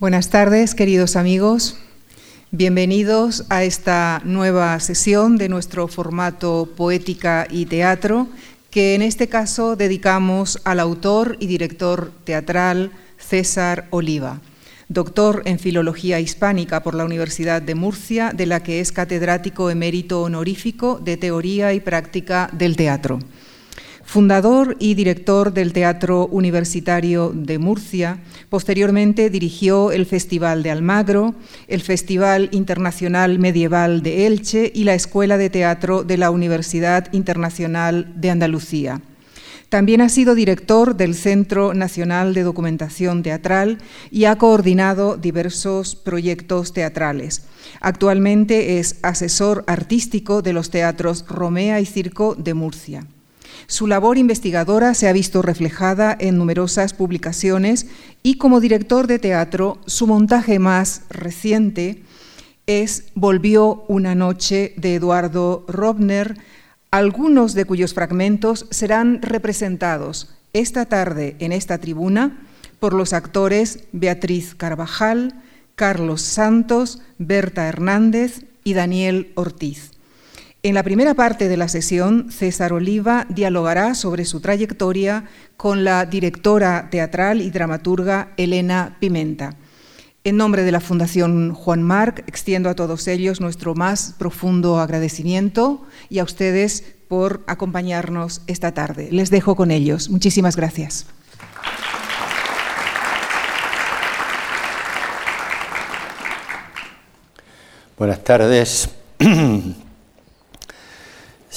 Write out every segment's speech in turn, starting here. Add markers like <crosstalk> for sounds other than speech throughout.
Buenas tardes, queridos amigos. Bienvenidos a esta nueva sesión de nuestro formato Poética y Teatro, que en este caso dedicamos al autor y director teatral César Oliva, doctor en Filología Hispánica por la Universidad de Murcia, de la que es catedrático emérito honorífico de Teoría y Práctica del Teatro. Fundador y director del Teatro Universitario de Murcia, posteriormente dirigió el Festival de Almagro, el Festival Internacional Medieval de Elche y la Escuela de Teatro de la Universidad Internacional de Andalucía. También ha sido director del Centro Nacional de Documentación Teatral y ha coordinado diversos proyectos teatrales. Actualmente es asesor artístico de los teatros Romea y Circo de Murcia. Su labor investigadora se ha visto reflejada en numerosas publicaciones y como director de teatro, su montaje más reciente es Volvió una noche de Eduardo Robner, algunos de cuyos fragmentos serán representados esta tarde en esta tribuna por los actores Beatriz Carvajal, Carlos Santos, Berta Hernández y Daniel Ortiz. En la primera parte de la sesión, César Oliva dialogará sobre su trayectoria con la directora teatral y dramaturga Elena Pimenta. En nombre de la Fundación Juan Marc, extiendo a todos ellos nuestro más profundo agradecimiento y a ustedes por acompañarnos esta tarde. Les dejo con ellos. Muchísimas gracias. Buenas tardes. <clears throat>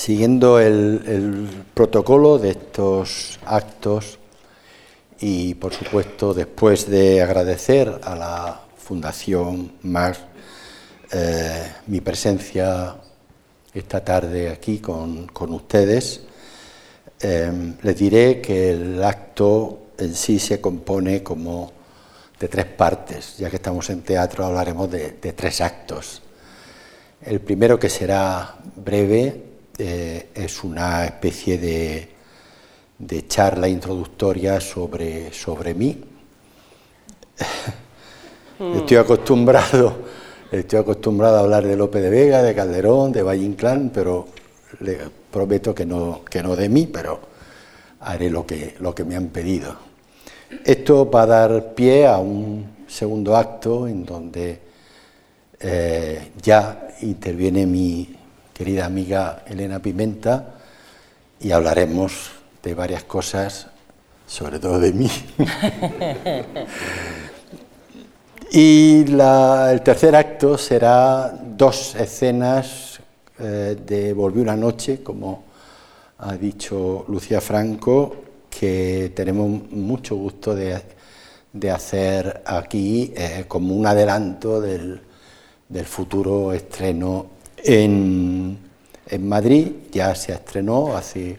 Siguiendo el, protocolo de estos actos y, por supuesto, después de agradecer a la Fundación MAR eh, mi presencia esta tarde aquí con, ustedes, eh, les diré que el acto en sí se compone como de tres partes, ya que estamos en teatro hablaremos de tres actos. El primero que será breve eh, es una especie de, charla introductoria sobre, sobre mí. Hmm. estoy acostumbrado, estoy acostumbrado a hablar de López de Vega, de Calderón, de Valle Inclán, pero le prometo que no, que no de mí, pero haré lo que, lo que me han pedido. Esto va a dar pie a un segundo acto en donde eh, ya interviene mi, querida amiga Elena Pimenta y hablaremos de varias cosas, sobre todo de mí. <laughs> y el tercer acto será dos escenas eh, de Volví una noche, como ha dicho Lucía Franco, que tenemos mucho gusto de, hacer aquí eh, como un adelanto del, del futuro estreno en, Madrid ya se estrenó hace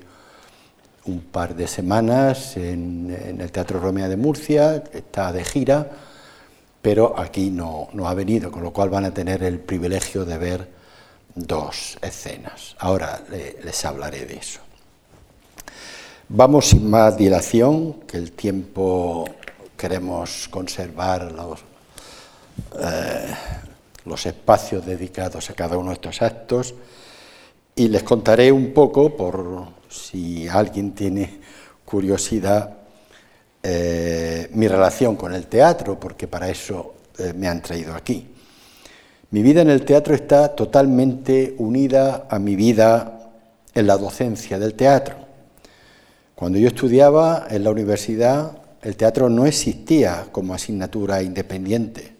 un par de semanas en, el Teatro Romea de Murcia, está de gira, pero aquí no, no, ha venido, con lo cual van a tener el privilegio de ver dos escenas. Ahora les hablaré de eso. Vamos sin más dilación, que el tiempo queremos conservar los, eh, los espacios dedicados a cada uno de estos actos y les contaré un poco, por si alguien tiene curiosidad, eh, mi relación con el teatro, porque para eso eh, me han traído aquí. Mi vida en el teatro está totalmente unida a mi vida en la docencia del teatro. Cuando yo estudiaba en la universidad, el teatro no existía como asignatura independiente.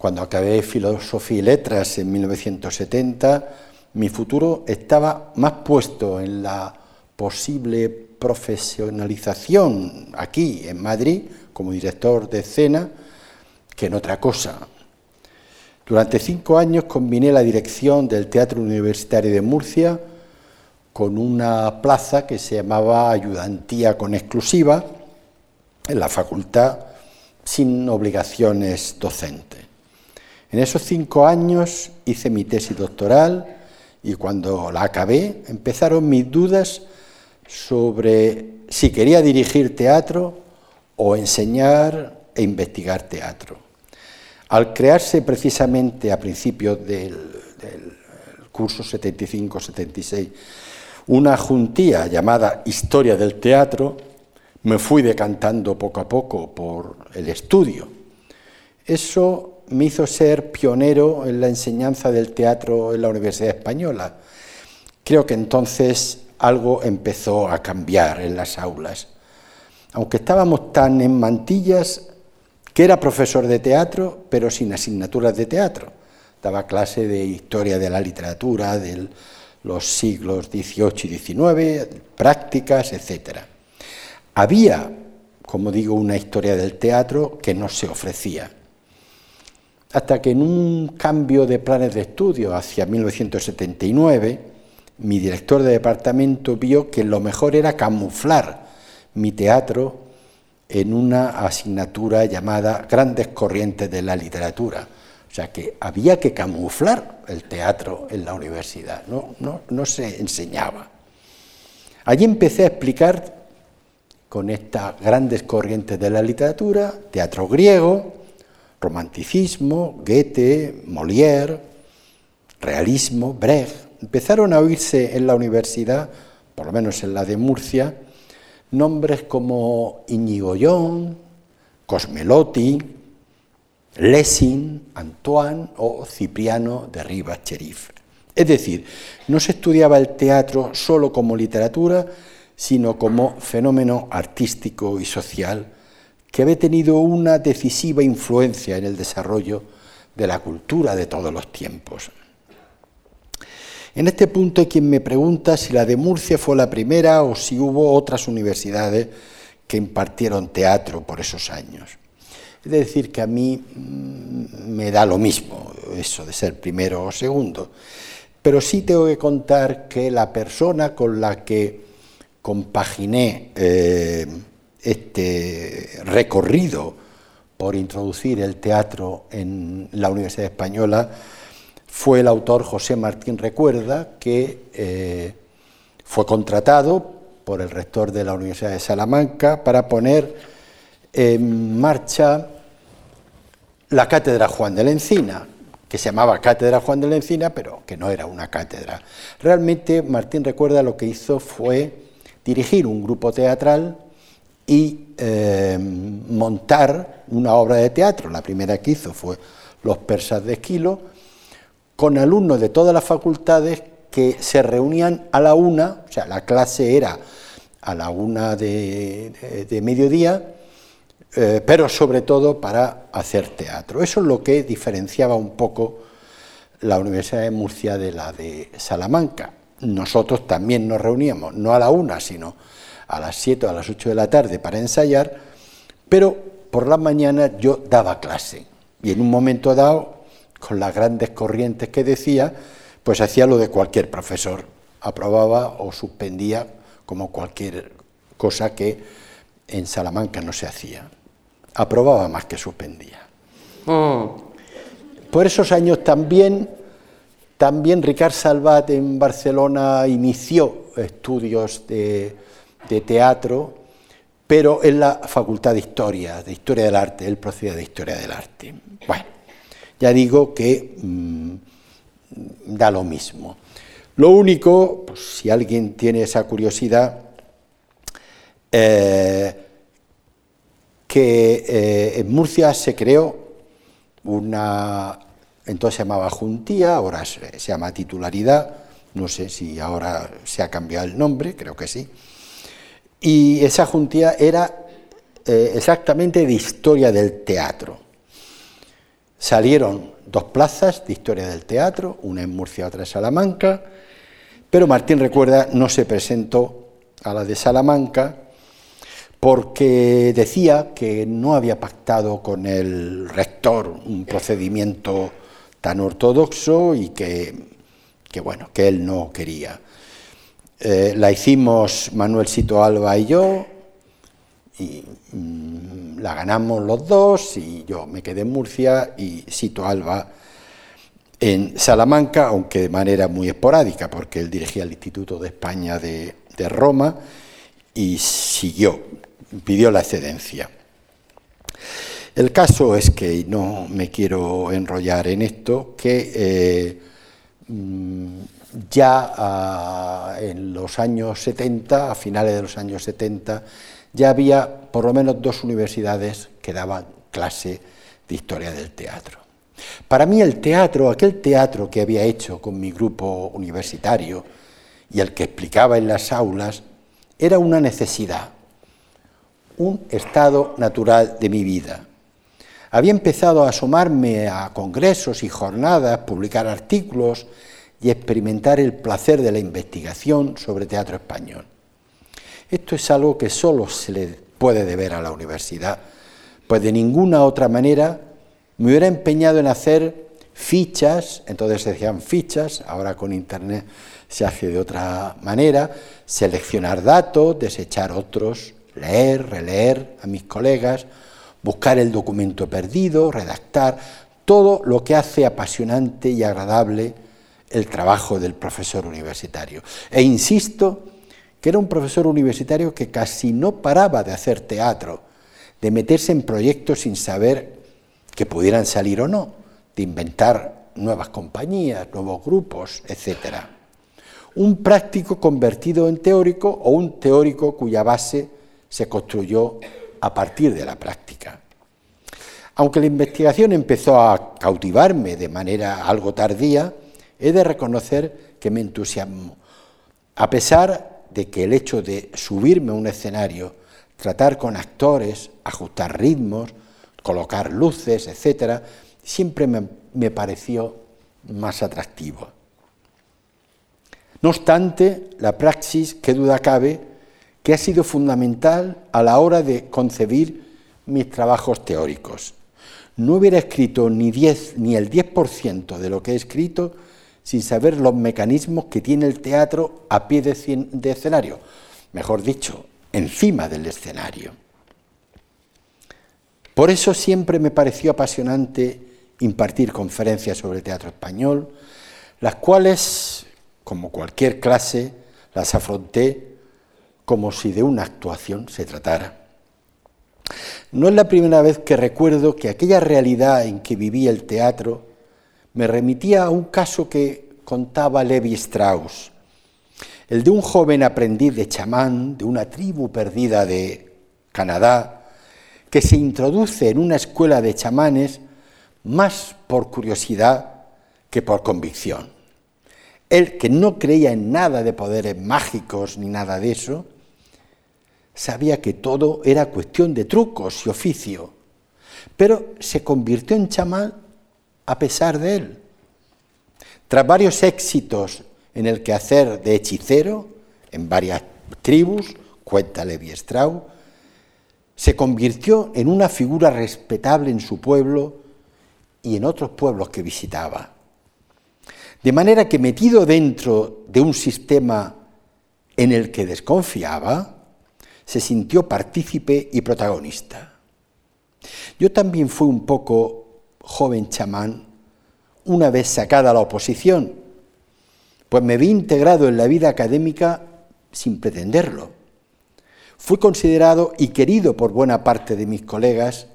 Cuando acabé filosofía y letras en 1970, mi futuro estaba más puesto en la posible profesionalización aquí en Madrid como director de escena que en otra cosa. Durante cinco años combiné la dirección del Teatro Universitario de Murcia con una plaza que se llamaba ayudantía con exclusiva en la facultad sin obligaciones docentes. En esos cinco años hice mi tesis doctoral y cuando la acabé empezaron mis dudas sobre si quería dirigir teatro o enseñar e investigar teatro. Al crearse precisamente a principios del, curso 75-76 una juntía llamada Historia del Teatro, me fui decantando poco a poco por el estudio. Eso me hizo ser pionero en la enseñanza del teatro en la Universidad Española. Creo que entonces algo empezó a cambiar en las aulas. Aunque estábamos tan en mantillas que era profesor de teatro, pero sin asignaturas de teatro. Daba clase de historia de la literatura, de los siglos XVIII y XIX, prácticas, etc. Había, como digo, una historia del teatro que no se ofrecía. Hasta que en un cambio de planes de estudio hacia 1979, mi director de departamento vio que lo mejor era camuflar mi teatro en una asignatura llamada Grandes Corrientes de la Literatura. O sea que había que camuflar el teatro en la universidad, no, no, se enseñaba. Allí empecé a explicar con estas grandes corrientes de la literatura, teatro griego, romanticismo, Goethe, Molière, realismo, Brecht, empezaron a oírse en la universidad, por lo menos en la de Murcia, nombres como Íñigo Llon, Cosmelotti, Lessing, Antoine o Cipriano de Rivas Cherif. Es decir, no se estudiaba el teatro solo como literatura, sino como fenómeno artístico y social que había tenido una decisiva influencia en el desarrollo de la cultura de todos los tiempos. En este punto quien me pregunta si la de Murcia fue la primera o si hubo otras universidades que impartieron teatro por esos años. Es decir, que a mí mm, me da lo mismo eso de ser primero o segundo, pero sí tengo que contar que la persona con la que compaginé eh, este recorrido por introducir el teatro en la Universidad Española fue el autor José Martín Recuerda, que eh, fue contratado por el rector de la Universidad de Salamanca para poner en marcha la cátedra Juan de la Encina, que se llamaba Cátedra Juan de la Encina, pero que no era una cátedra. Realmente Martín Recuerda lo que hizo fue dirigir un grupo teatral y eh, montar una obra de teatro. La primera que hizo fue Los persas de Esquilo, con alumnos de todas las facultades que se reunían a la una, o sea, la clase era a la una de, mediodía, eh, pero sobre todo para hacer teatro. Eso es lo que diferenciaba un poco la Universidad de Murcia de la de Salamanca. Nosotros también nos reuníamos, no a la una, sino a las siete o a las ocho de la tarde para ensayar, pero por la mañana yo daba clase y en un momento dado con las grandes corrientes que decía, pues hacía lo de cualquier profesor, aprobaba o suspendía como cualquier cosa que en Salamanca no se hacía. Aprobaba más que suspendía. Mm. Por esos años también, también Ricard Salvat en Barcelona inició estudios de, de teatro, pero en la Facultad de Historia, de Historia del Arte, él procedía de Historia del Arte. Bueno, ya digo que mm, da lo mismo. Lo único, pues, si alguien tiene esa curiosidad, eh, que eh, en Murcia se creó una, entonces se llamaba Juntía, ahora se, llama titularidad, no sé si ahora se ha cambiado el nombre, creo que sí, y esa Juntía era eh, exactamente de historia del teatro. Salieron dos plazas de historia del teatro, una en Murcia, otra en Salamanca, pero Martín recuerda no se presentó a la de Salamanca porque decía que no había pactado con el rector un procedimiento tan ortodoxo y que, bueno, que él no quería. Eh, la hicimos Manuel Sito Alba y yo, y mm, la ganamos los dos y yo me quedé en Murcia y Sito Alba en Salamanca, aunque de manera muy esporádica, porque él dirigía el Instituto de España de, Roma y siguió, pidió la excedencia. El caso es que, y no me quiero enrollar en esto, que eh, ya ah, en los años 70, a finales de los años 70, ya había por lo menos dos universidades que daban clase de historia del teatro. Para mí el teatro, aquel teatro que había hecho con mi grupo universitario y el que explicaba en las aulas, era una necesidad, un estado natural de mi vida. Había empezado a asomarme a congresos y jornadas, publicar artículos y experimentar el placer de la investigación sobre teatro español. Esto es algo que solo se le puede deber a la universidad, pues de ninguna otra manera me hubiera empeñado en hacer fichas, entonces se decían fichas, ahora con Internet se hace de otra manera, seleccionar datos, desechar otros, leer, releer a mis colegas, buscar el documento perdido, redactar, todo lo que hace apasionante y agradable el trabajo del profesor universitario. E insisto que era un profesor universitario que casi no paraba de hacer teatro, de meterse en proyectos sin saber que pudieran salir o no, de inventar nuevas compañías, nuevos grupos, etc. Un práctico convertido en teórico o un teórico cuya base se construyó a partir de la práctica. Aunque la investigación empezó a cautivarme de manera algo tardía, he de reconocer que me entusiasmó, a pesar de que el hecho de subirme a un escenario, tratar con actores, ajustar ritmos, colocar luces, etcétera, siempre me, pareció más atractivo. No obstante, la praxis, qué duda cabe, que ha sido fundamental a la hora de concebir mis trabajos teóricos. No hubiera escrito ni, 10, ni el 10% de lo que he escrito sin saber los mecanismos que tiene el teatro a pie de escenario, mejor dicho, encima del escenario. Por eso siempre me pareció apasionante impartir conferencias sobre teatro español, las cuales, como cualquier clase, las afronté como si de una actuación se tratara. No es la primera vez que recuerdo que aquella realidad en que vivía el teatro me remitía a un caso que contaba Levi Strauss, el de un joven aprendiz de chamán de una tribu perdida de Canadá, que se introduce en una escuela de chamanes más por curiosidad que por convicción. Él, que no creía en nada de poderes mágicos ni nada de eso, sabía que todo era cuestión de trucos y oficio, pero se convirtió en chamán a pesar de él. Tras varios éxitos en el quehacer de hechicero, en varias tribus, cuenta Levi Strauss, se convirtió en una figura respetable en su pueblo y en otros pueblos que visitaba. De manera que metido dentro de un sistema en el que desconfiaba, se sintió partícipe y protagonista. Yo también fui un poco joven chamán una vez sacada la oposición, pues me vi integrado en la vida académica sin pretenderlo. Fui considerado y querido por buena parte de mis colegas,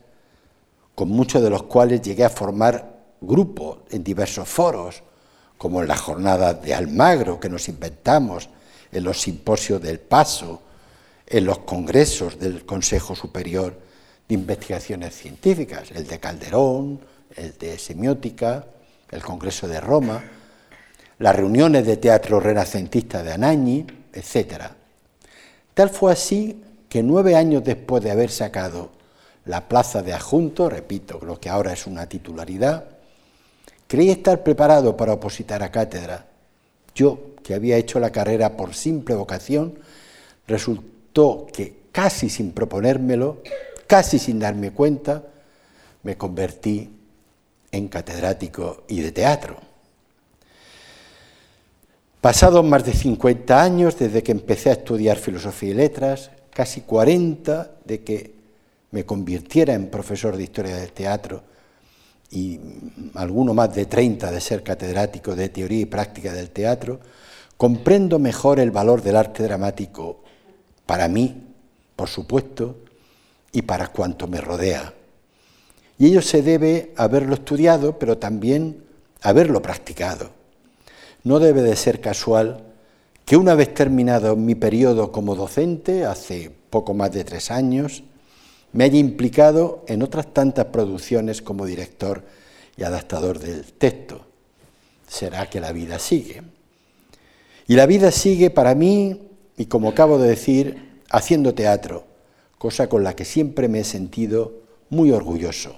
con muchos de los cuales llegué a formar grupos en diversos foros, como en las jornadas de Almagro que nos inventamos, en los simposios del Paso, en los congresos del Consejo Superior de Investigaciones Científicas, el de Calderón, el de Semiótica, el Congreso de Roma, las reuniones de teatro renacentista de Anañi, etcétera. Tal fue así que nueve años después de haber sacado la plaza de adjunto, repito, lo que ahora es una titularidad, creí estar preparado para opositar a cátedra. Yo, que había hecho la carrera por simple vocación, que casi sin proponérmelo, casi sin darme cuenta, me convertí en catedrático y de teatro. Pasados más de 50 años desde que empecé a estudiar filosofía y letras, casi 40 de que me convirtiera en profesor de historia del teatro y alguno más de 30 de ser catedrático de teoría y práctica del teatro, comprendo mejor el valor del arte dramático para mí, por supuesto, y para cuanto me rodea. Y ello se debe haberlo estudiado, pero también haberlo practicado. No debe de ser casual que una vez terminado mi periodo como docente, hace poco más de tres años, me haya implicado en otras tantas producciones como director y adaptador del texto. Será que la vida sigue. Y la vida sigue para mí, y como acabo de decir, haciendo teatro, cosa con la que siempre me he sentido muy orgulloso.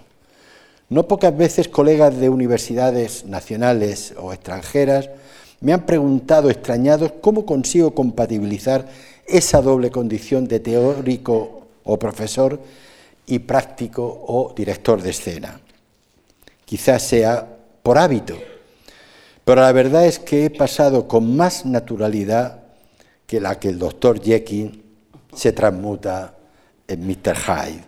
No pocas veces colegas de universidades nacionales o extranjeras me han preguntado extrañados cómo consigo compatibilizar esa doble condición de teórico o profesor y práctico o director de escena. Quizás sea por hábito, pero la verdad es que he pasado con más naturalidad que la que el doctor Jekyll se transmuta en Mr. Hyde.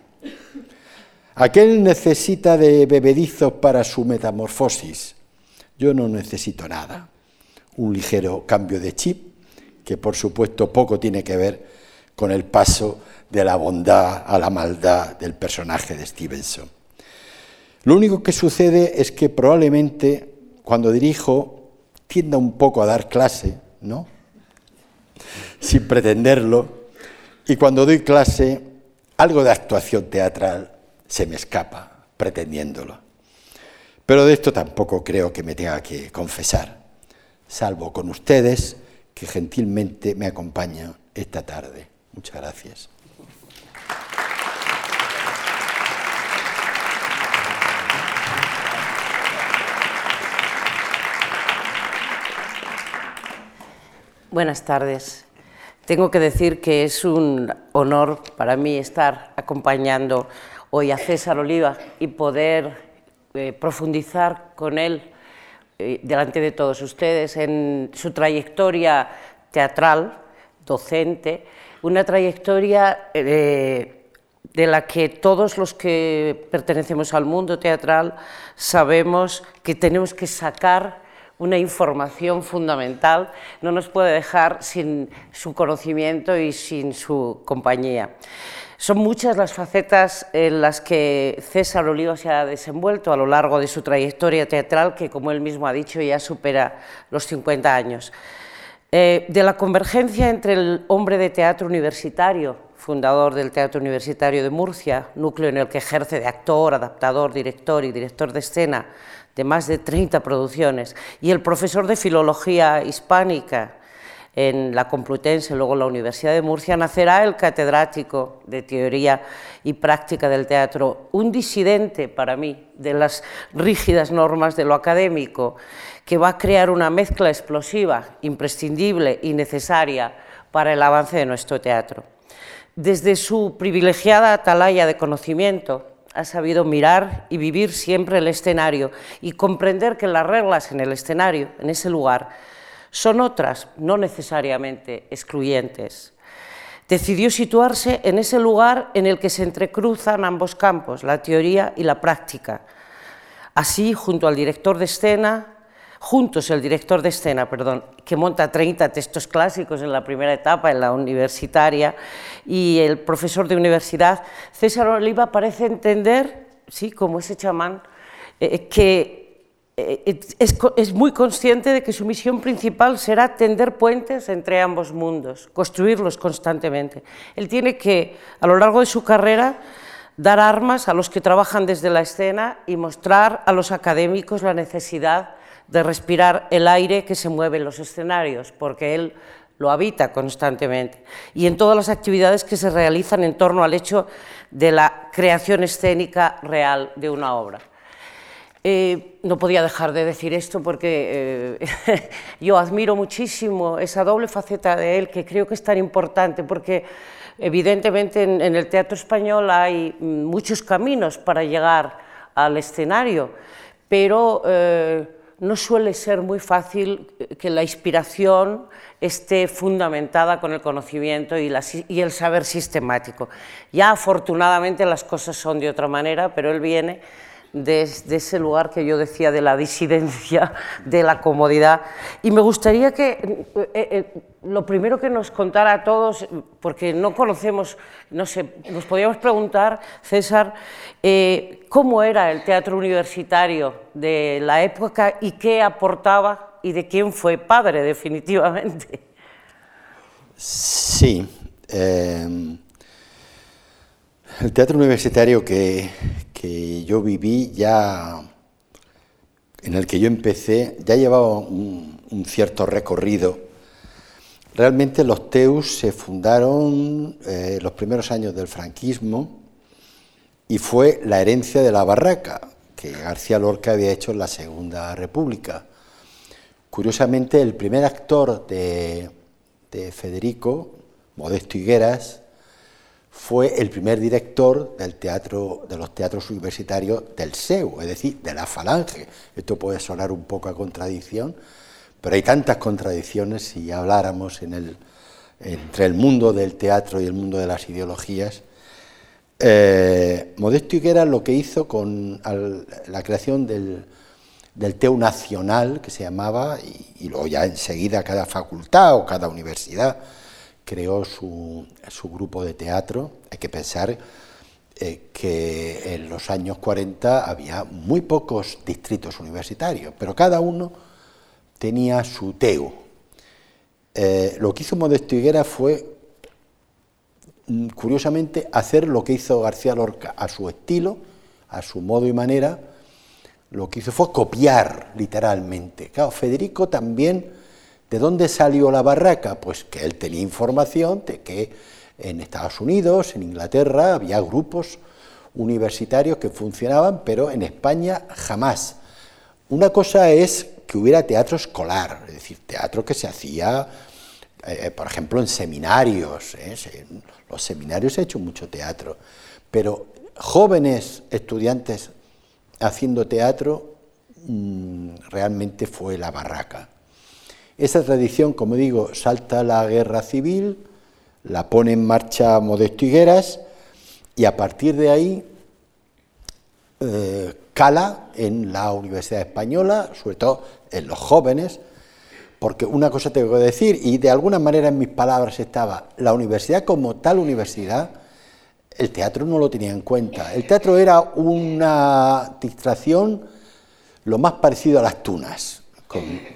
Aquel necesita de bebedizos para su metamorfosis. Yo no necesito nada. Un ligero cambio de chip, que por supuesto poco tiene que ver con el paso de la bondad a la maldad del personaje de Stevenson. Lo único que sucede es que probablemente cuando dirijo tienda un poco a dar clase, ¿no? Sin pretenderlo, y cuando doy clase algo de actuación teatral se me escapa pretendiéndolo. Pero de esto tampoco creo que me tenga que confesar, salvo con ustedes que gentilmente me acompañan esta tarde. Muchas gracias. Buenas tardes. Tengo que decir que es un honor para mí estar acompañando hoy a César Oliva y poder eh, profundizar con él eh, delante de todos ustedes en su trayectoria teatral, docente, una trayectoria eh, de la que todos los que pertenecemos al mundo teatral sabemos que tenemos que sacar una información fundamental, no nos puede dejar sin su conocimiento y sin su compañía. Son muchas las facetas en las que César Oliva se ha desenvuelto a lo largo de su trayectoria teatral, que como él mismo ha dicho ya supera los 50 años. Eh, de la convergencia entre el hombre de teatro universitario, fundador del Teatro Universitario de Murcia, núcleo en el que ejerce de actor, adaptador, director y director de escena, de más de 30 producciones, y el profesor de Filología Hispánica en la Complutense, luego en la Universidad de Murcia, nacerá el catedrático de Teoría y Práctica del Teatro, un disidente para mí de las rígidas normas de lo académico, que va a crear una mezcla explosiva, imprescindible y necesaria para el avance de nuestro teatro. Desde su privilegiada atalaya de conocimiento, ha sabido mirar y vivir siempre el escenario y comprender que las reglas en el escenario, en ese lugar, son otras, no necesariamente excluyentes. Decidió situarse en ese lugar en el que se entrecruzan ambos campos, la teoría y la práctica. Así, junto al director de escena, juntos el director de escena, perdón, que monta 30 textos clásicos en la primera etapa, en la universitaria, y el profesor de universidad, César Oliva parece entender, sí, como ese chamán, eh, que eh, es, es, muy consciente de que su misión principal será tender puentes entre ambos mundos, construirlos constantemente. Él tiene que, a lo largo de su carrera, dar armas a los que trabajan desde la escena y mostrar a los académicos la necesidad de respirar el aire que se mueve en los escenarios, porque él lo habita constantemente, y en todas las actividades que se realizan en torno al hecho de la creación escénica real de una obra. Eh, no podía dejar de decir esto porque eh, <laughs> yo admiro muchísimo esa doble faceta de él que creo que es tan importante porque evidentemente en, el teatro español hay muchos caminos para llegar al escenario, pero eh, no suele ser muy fácil que la inspiración esté fundamentada con el conocimiento y, el saber sistemático. Ya afortunadamente las cosas son de otra manera, pero él viene de, ese lugar que yo decía de la disidencia, de la comodidad. Y me gustaría que eh, eh, lo primero que nos contara a todos, porque no conocemos, no sé, nos podríamos preguntar, César, eh, cómo era el teatro universitario de la época y qué aportaba y de quién fue padre, definitivamente. Sí. El teatro universitario que, yo viví ya, en el que yo empecé, ya llevaba un, cierto recorrido. Realmente los TEUS se fundaron eh, los primeros años del franquismo y fue la herencia de la barraca que García Lorca había hecho en la Segunda República. Curiosamente, el primer actor de, de Federico, Modesto Higueras, fue el primer director del teatro, de los teatros universitarios del SEU, es decir, de la Falange. Esto puede sonar un poco a contradicción, pero hay tantas contradicciones si habláramos entre el mundo del teatro y el mundo de las ideologías. Eh, Modesto Higuera lo que hizo con la creación del, TEU nacional, que se llamaba, y luego ya enseguida cada facultad o cada universidad, creó su, grupo de teatro. Hay que pensar eh, que en los años 40 había muy pocos distritos universitarios, pero cada uno tenía su TEU. Eh, lo que hizo Modesto Higuera fue, curiosamente, hacer lo que hizo García Lorca a su estilo, a su modo y manera. Lo que hizo fue copiar literalmente. Claro, Federico también ¿De dónde salió la barraca? Pues que él tenía información de que en Estados Unidos, en Inglaterra, había grupos universitarios que funcionaban, pero en España jamás. Una cosa es que hubiera teatro escolar, es decir, teatro que se hacía, eh, por ejemplo, en seminarios. ¿eh? Los seminarios se ha hecho mucho teatro, pero jóvenes estudiantes haciendo teatro mm, realmente fue la barraca. Esa tradición, como digo, salta la guerra civil, la pone en marcha Modesto Higueras y a partir de ahí eh, cala en la Universidad Española, sobre todo en los jóvenes, porque una cosa tengo que decir, y de alguna manera en mis palabras estaba, la universidad como tal universidad, el teatro no lo tenía en cuenta. El teatro era una distracción lo más parecido a las tunas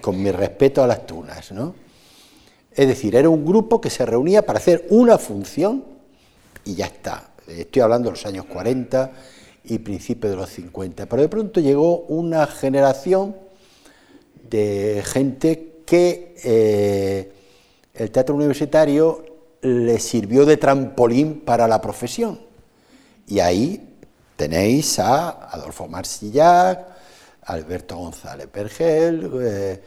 con, mi respeto a las tunas. ¿no? Es decir, era un grupo que se reunía para hacer una función y ya está. Estoy hablando de los años 40 y principios de los 50. Pero de pronto llegó una generación de gente que eh, el teatro universitario le sirvió de trampolín para la profesión. Y ahí tenéis a Adolfo Marsillac, Alberto González Pergel, eh,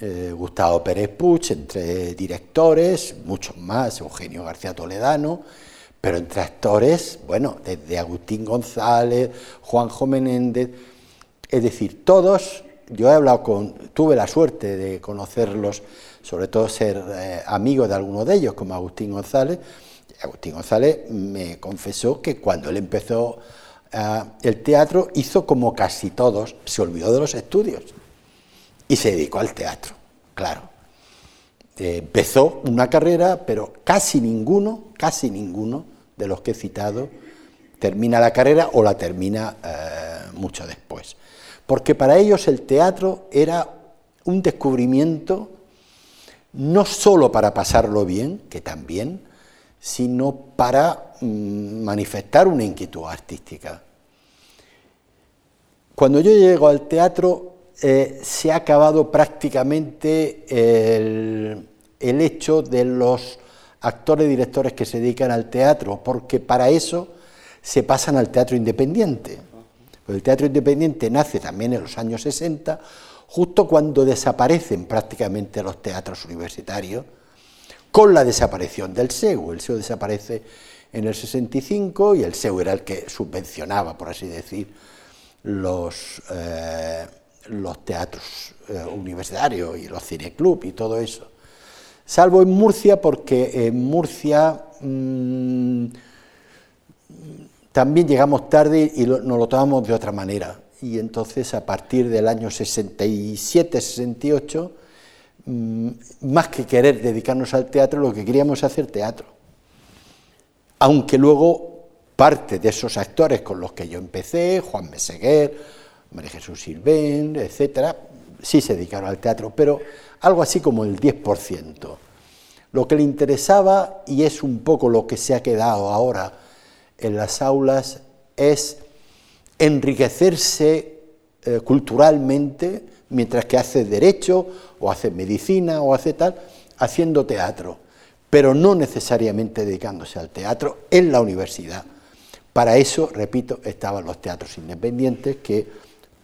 eh, Gustavo Pérez Puch, entre directores, muchos más, Eugenio García Toledano, pero entre actores, bueno, desde Agustín González, Juanjo Menéndez, es decir, todos, yo he hablado con, tuve la suerte de conocerlos, sobre todo ser eh, amigo de algunos de ellos, como Agustín González. Agustín González me confesó que cuando él empezó Ah, el teatro hizo como casi todos, se olvidó de los estudios y se dedicó al teatro, claro. Eh, empezó una carrera, pero casi ninguno, casi ninguno de los que he citado termina la carrera o la termina eh, mucho después. Porque para ellos el teatro era un descubrimiento no solo para pasarlo bien, que también, sino para mm, manifestar una inquietud artística. Cuando yo llego al teatro eh, se ha acabado prácticamente el, hecho de los actores y directores que se dedican al teatro, porque para eso se pasan al teatro independiente. El teatro independiente nace también en los años 60, justo cuando desaparecen prácticamente los teatros universitarios, con la desaparición del SEU. El SEU desaparece en el 65 y el SEU era el que subvencionaba, por así decir, los, eh, los teatros eh, universitarios y los cineclub y todo eso. Salvo en Murcia, porque en Murcia, mm, también llegamos tarde y nos lo tomamos de otra manera. Y entonces a partir del año 67, 68, mm, más que querer dedicarnos al teatro, lo que queríamos hacer teatro. Aunque luego parte de esos actores con los que yo empecé, Juan Meseguer, María Jesús Silvén, etcétera, sí se dedicaron al teatro, pero algo así como el 10%. Lo que le interesaba, y es un poco lo que se ha quedado ahora en las aulas, es enriquecerse eh, culturalmente mientras que hace derecho o hace medicina o hace tal, haciendo teatro, pero no necesariamente dedicándose al teatro en la universidad. Para eso, repito, estaban los teatros independientes que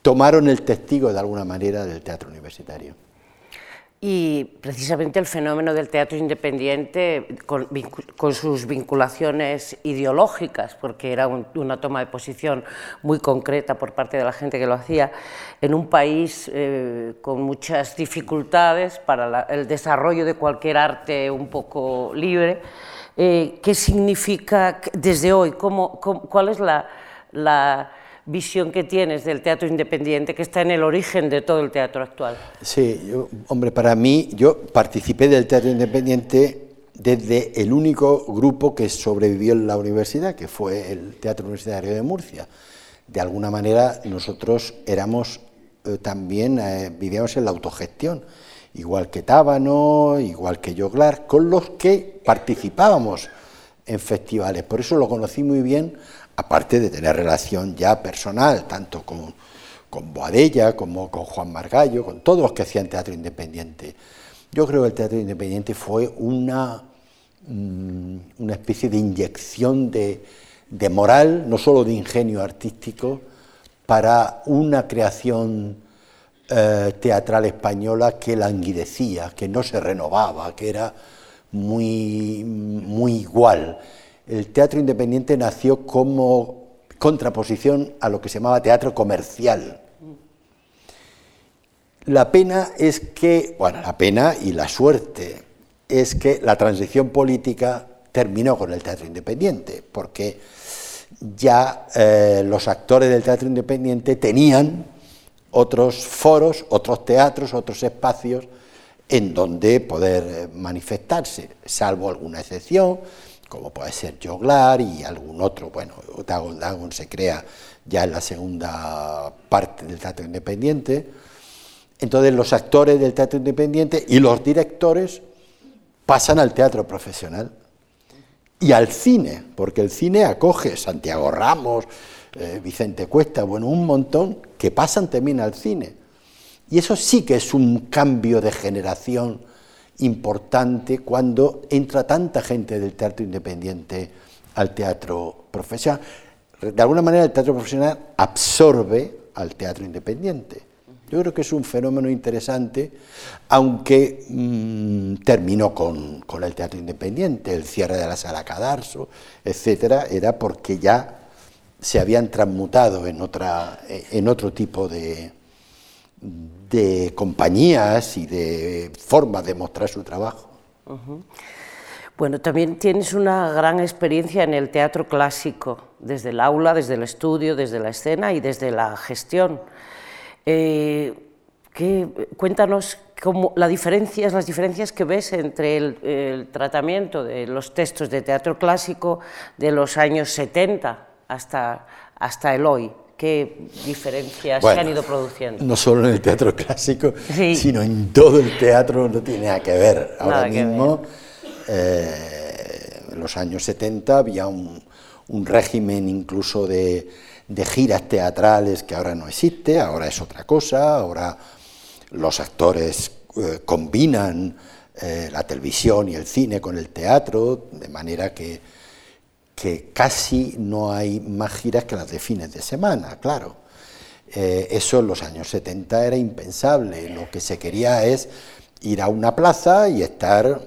tomaron el testigo de alguna manera del teatro universitario. Y precisamente el fenómeno del teatro independiente, con, sus vinculaciones ideológicas, porque era una toma de posición muy concreta por parte de la gente que lo hacía, en un país eh, con muchas dificultades para el desarrollo de cualquier arte un poco libre, eh, ¿qué significa desde hoy? ¿Cómo, cuál es la visión que tienes del teatro independiente que está en el origen de todo el teatro actual. Sí, hombre, para mí, yo participé del teatro independiente desde el único grupo que sobrevivió en la universidad, que fue el Teatro Universitario de Murcia. De alguna manera nosotros éramos eh, también, eh, vivíamos en la autogestión, igual que Tábano, igual que Joglar, con los que participábamos en festivales. Por eso lo conocí muy bien aparte de tener relación ya personal, tanto con, con Boadella como con Juan Margallo, con todos los que hacían teatro independiente. Yo creo que el teatro independiente fue una, mm, una especie de inyección de, moral, no solo de ingenio artístico, para una creación eh, teatral española que languidecía, que no se renovaba, que era muy, muy igual el teatro independiente nació como contraposición a lo que se llamaba teatro comercial. La pena es que, bueno, la pena y la suerte es que la transición política terminó con el teatro independiente, porque ya eh, los actores del teatro independiente tenían otros foros, otros teatros, otros espacios en donde poder eh, manifestarse, salvo alguna excepción, como puede ser Joglar y algún otro. Bueno, Dagon Dagon se crea ya en la segunda parte del teatro independiente. Entonces los actores del teatro independiente y los directores pasan al teatro profesional y al cine, porque el cine acoge Santiago Ramos, eh, Vicente Cuesta, bueno, un montón que pasan también al cine. Y eso sí que es un cambio de generación importante cuando entra tanta gente del teatro independiente al teatro profesional. De alguna manera el teatro profesional absorbe al teatro independiente. Yo creo que es un fenómeno interesante, aunque mm, terminó con, con, el teatro independiente, el cierre de la sala Cadarso, etcétera, era porque ya se habían transmutado en, otra, en otro tipo de, de compañías y de formas de mostrar su trabajo. Bueno, también tienes una gran experiencia en el teatro clásico, desde el aula, desde el estudio, desde la escena y desde la gestión. Eh, cuéntanos cómo, la diferencias, las diferencias que ves entre el, el, tratamiento de los textos de teatro clásico de los años 70 hasta, hasta el hoy qué diferencias se han ido produciendo. No solo en el teatro clásico, sino en todo el teatro no tiene nada que ver. Ahora mismo, eh, en los años 70 había un, régimen incluso de, giras teatrales que ahora no existe, ahora es otra cosa, ahora los actores eh, combinan eh, la televisión y el cine con el teatro, de manera que que casi no hay más giras que las de fines de semana, claro. Eh, eso en los años 70 era impensable. Lo que se quería es ir a una plaza y estar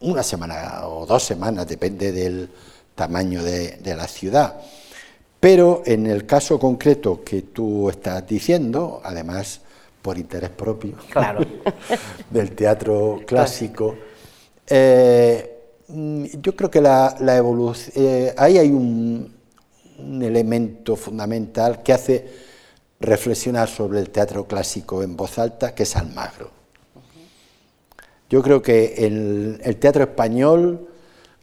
una semana o dos semanas, depende del tamaño de, la ciudad. Pero en el caso concreto que tú estás diciendo, además por interés propio claro. <laughs> del teatro clásico, eh, yo creo que la, evolución, eh, ahí hay un, elemento fundamental que hace reflexionar sobre el teatro clásico en voz alta, que es Almagro. Yo creo que en el teatro español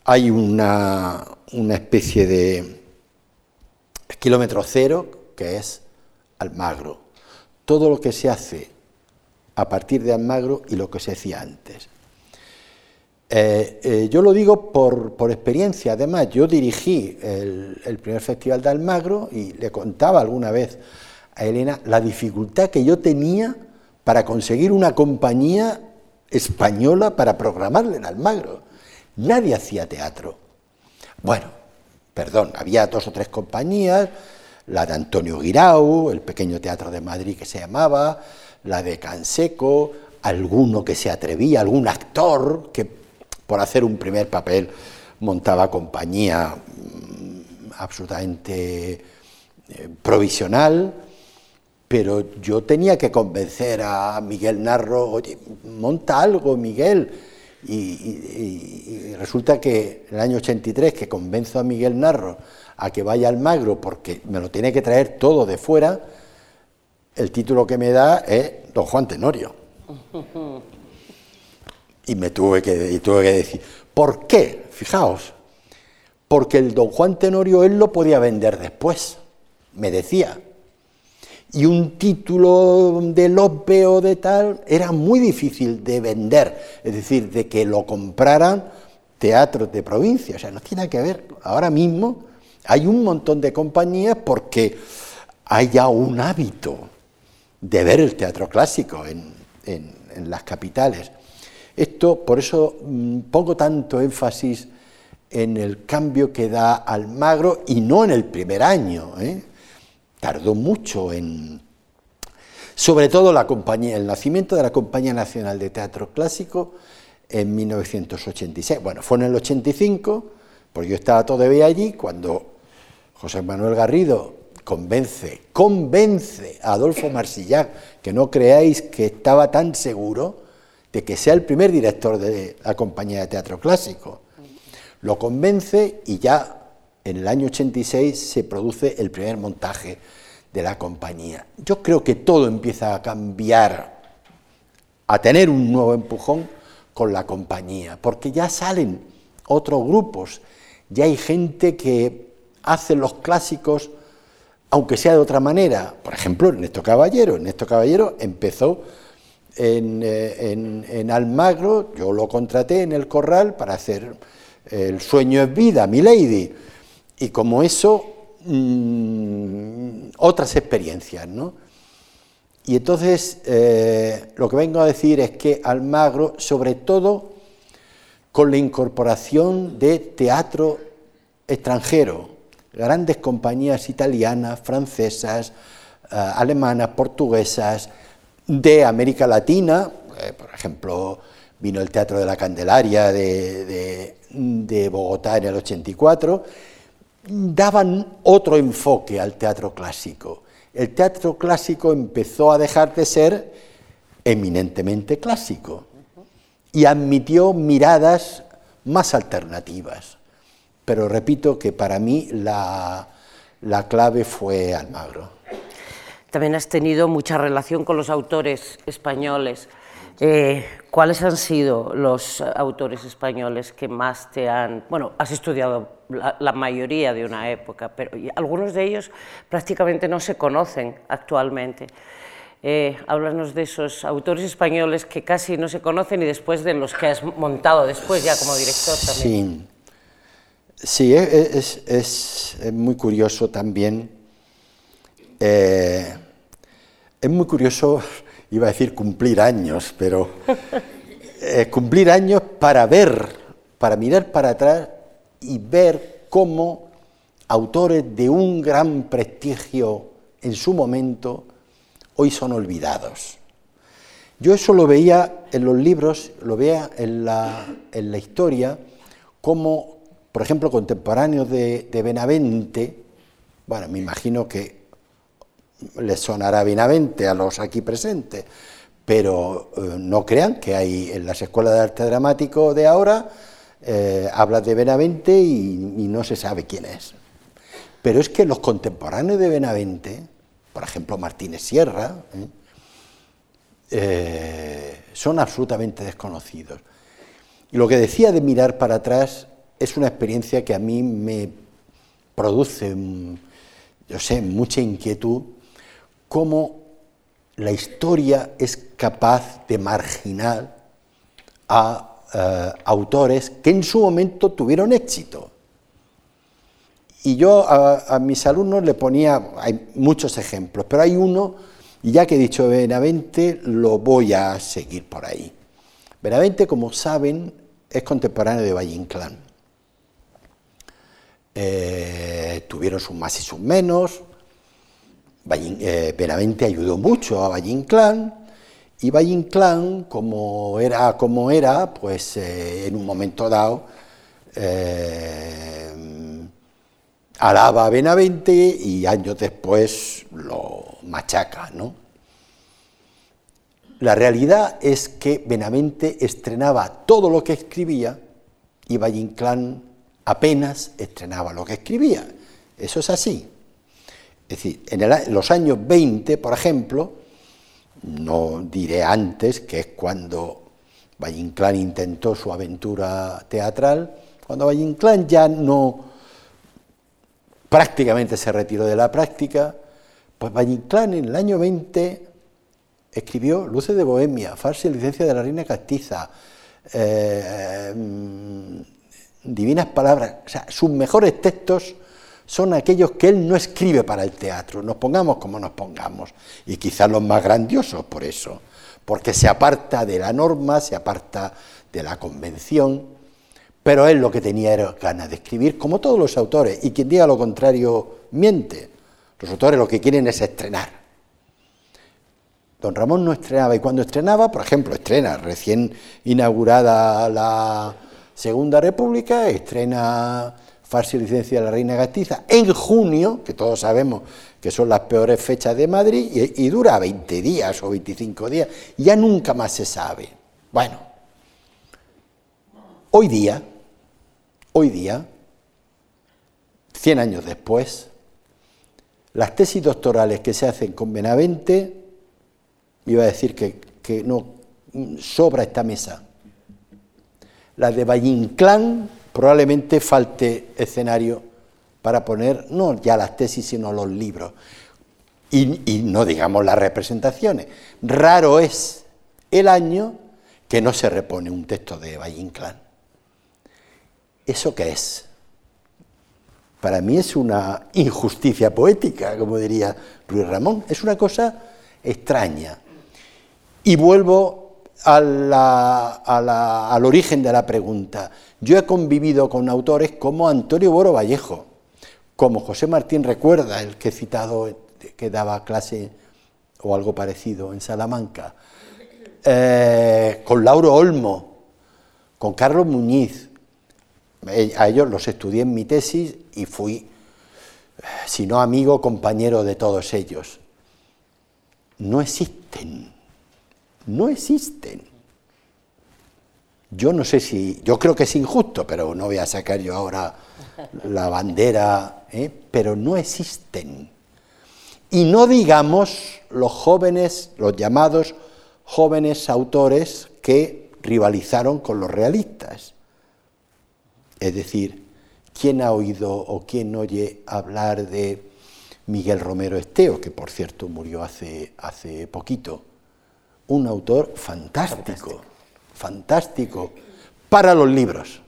hay una especie de kilómetro cero, que es Almagro. Todo lo que se hace a partir de Almagro y lo que se hacía antes. Eh, eh, yo lo digo por, experiencia, además, yo dirigí el, primer festival de Almagro y le contaba alguna vez a Elena la dificultad que yo tenía para conseguir una compañía española para programarle en Almagro. Nadie hacía teatro. Bueno, perdón, había dos o tres compañías, la de Antonio Guirao, el pequeño teatro de Madrid que se llamaba, la de Canseco, alguno que se atrevía, algún actor que por hacer un primer papel montaba compañía mm, absolutamente eh, provisional, pero yo tenía que convencer a Miguel Narro, oye, monta algo, Miguel. Y, resulta que en el año 83 que convenzo a Miguel Narro a que vaya al Magro porque me lo tiene que traer todo de fuera, el título que me da es Don Juan Tenorio. <laughs> Y me tuve que, tuve que decir, ¿por qué? Fijaos, porque el Don Juan Tenorio él lo podía vender después, me decía. Y un título de Lope o de tal era muy difícil de vender, es decir, de que lo compraran teatros de provincia, o sea, no tiene que ver. Ahora mismo hay un montón de compañías porque hay ya un hábito de ver el teatro clásico en, las capitales. Esto, por eso mm, pongo tanto énfasis en el cambio que da Almagro y no en el primer año. ¿eh? Tardó mucho en, sobre todo la el nacimiento de la Compañía Nacional de Teatro Clásico en 1986. Bueno, fue en el 85, porque yo estaba todavía allí cuando José Manuel Garrido convence, convence a Adolfo Marsillac, que no creáis que estaba tan seguro de que sea el primer director de la compañía de teatro clásico. Lo convence y ya en el año 86 se produce el primer montaje de la compañía. Yo creo que todo empieza a cambiar, a tener un nuevo empujón con la compañía, porque ya salen otros grupos, ya hay gente que hace los clásicos aunque sea de otra manera. Por ejemplo, Ernesto Caballero. Ernesto Caballero empezó eh, en, Almagro, yo lo contraté en el Corral para hacer El sueño es vida, mi lady. Y como eso, mm, otras experiencias, ¿no? Y entonces eh, lo que vengo a decir es que Almagro, sobre todo con la incorporación de teatro extranjero, grandes compañías italianas, francesas, eh, alemanas, portuguesas, de América Latina, eh, por ejemplo, vino el Teatro de la Candelaria de, Bogotá en el 84, daban otro enfoque al teatro clásico. El teatro clásico empezó a dejar de ser eminentemente clásico y admitió miradas más alternativas. Pero repito que para mí la, clave fue Almagro. También has tenido mucha relación con los autores españoles. Eh, ¿Cuáles han sido los autores españoles que más te han... Bueno, has estudiado la, mayoría de una época, pero algunos de ellos prácticamente no se conocen actualmente. Eh, háblanos de esos autores españoles que casi no se conocen y después de los que has montado después ya como director también. Sí. Sí, es, muy curioso también. Eh, es muy curioso, <laughs> iba a decir cumplir años, pero <laughs> eh, cumplir años para ver, para mirar para atrás y ver cómo autores de un gran prestigio en su momento hoy son olvidados. Yo eso lo veía en los libros, lo veía en la, en la historia, como por ejemplo, contemporáneos de, Benavente, bueno, me imagino que les sonará Benavente a los aquí presentes, pero eh, no crean que hay en las escuelas de arte dramático de ahora, eh, habla de Benavente y, no se sabe quién es. Pero es que los contemporáneos de Benavente, por ejemplo Martínez Sierra, ¿eh? Eh, son absolutamente desconocidos. Y lo que decía de mirar para atrás es una experiencia que a mí me produce, yo sé, mucha inquietud, cómo la historia es capaz de marginar a eh, autores que en su momento tuvieron éxito. Y yo a, mis alumnos le ponía, hay muchos ejemplos, pero hay uno, ya que he dicho Benavente, lo voy a seguir por ahí. Benavente, como saben, es contemporáneo de Valle Inclán. Eh, tuvieron sus más y sus menos. Eh, Benavente ayudó mucho a Valle Inclán y Valle Inclán, como era como era, pues eh, en un momento dado alaba a Benavente y años después lo machaca, ¿no? La realidad es que Benavente estrenaba todo lo que escribía y Valle Inclán apenas estrenaba lo que escribía. Eso es así. Es decir, en, los años 20, por ejemplo, no diré antes, que es cuando Valle Inclán intentó su aventura teatral, cuando Valle Inclán ya no prácticamente se retiró de la práctica, pues Valle Inclán en el año 20 escribió Luces de Bohemia, Farsa y Licencia de la Reina Castiza, eh, divinas palabras, o sea, sus mejores textos son aquellos que él no escribe para el teatro, nos pongamos como nos pongamos, y quizás los más grandiosos por eso, porque se aparta de la norma, se aparta de la convención, pero él lo que tenía era ganas de escribir, como todos los autores, y quien diga lo contrario miente. Los autores lo que quieren es estrenar. Don Ramón no estrenaba, y cuando estrenaba, por ejemplo, estrena recién inaugurada la, Segunda República, estrena Farsi Licencia de la Reina Gastiza en junio, que todos sabemos que son las peores fechas de Madrid, y, dura 20 días o 25 días, ya nunca más se sabe. Bueno, hoy día, hoy día, 100 años después, las tesis doctorales que se hacen con Benavente, iba a decir que, que no sobra esta mesa, la de Valle probablemente falte escenario para poner no ya las tesis, sino los libros. Y, no digamos las representaciones. Raro es el año que no se repone un texto de Valle ¿Eso qué es? Para mí es una injusticia poética, como diría Ruiz Ramón. Es una cosa extraña. Y vuelvo al origen de la pregunta. Yo he convivido con autores como Antonio Boro Vallejo, como José Martín recuerda, el que he citado, que daba clase o algo parecido en Salamanca, eh, con Lauro Olmo, con Carlos Muñiz. Eh, a ellos los estudié en mi tesis y fui, si no amigo, compañero de todos ellos. No existen no existen. Yo no sé si, yo creo que es injusto, pero no voy a sacar yo ahora la bandera, ¿eh? pero no existen. Y no digamos los jóvenes, los llamados jóvenes autores que rivalizaron con los realistas. Es decir, ¿quién ha oído o quién oye hablar de Miguel Romero Esteo, que por cierto murió hace, hace poquito? Un autor fantástico, fantástico, para los libros.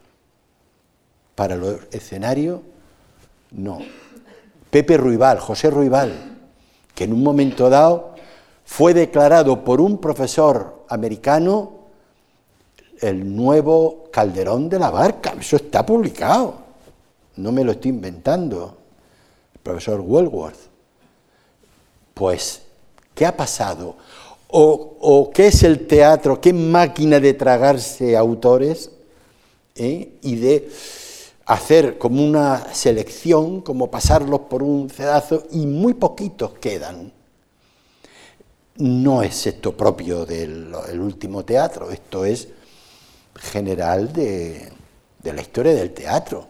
Para los escenarios, no. Pepe Ruibal, José Ruibal, que en un momento dado fue declarado por un profesor americano el nuevo Calderón de la Barca. Eso está publicado. No me lo estoy inventando. El profesor Wellworth. Pues, ¿qué ha pasado? O, qué es el teatro, qué máquina de tragarse autores ¿eh? y de hacer como una selección, como pasarlos por un cedazo y muy poquitos quedan. No es esto propio del último teatro, esto es general de, la historia del teatro.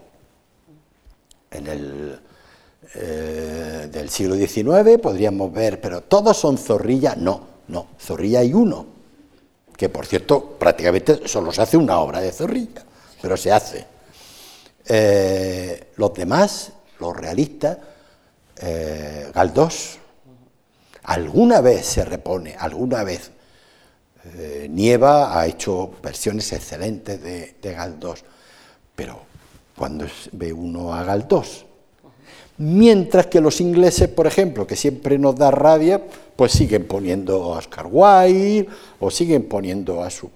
En el, eh, del siglo XIX, podríamos ver, pero todos son zorrilla, no, no, zorrilla hay uno, que por cierto prácticamente solo se hace una obra de zorrilla, pero se hace. Eh, los demás, los realistas, eh, Galdós, alguna vez se repone, alguna vez. Nieva ha hecho versiones excelentes de, de Galdós, pero cuando ve uno a Galdós Mientras que los ingleses, por ejemplo, que siempre nos da rabia, pues siguen poniendo a Oscar Wilde o siguen poniendo a su...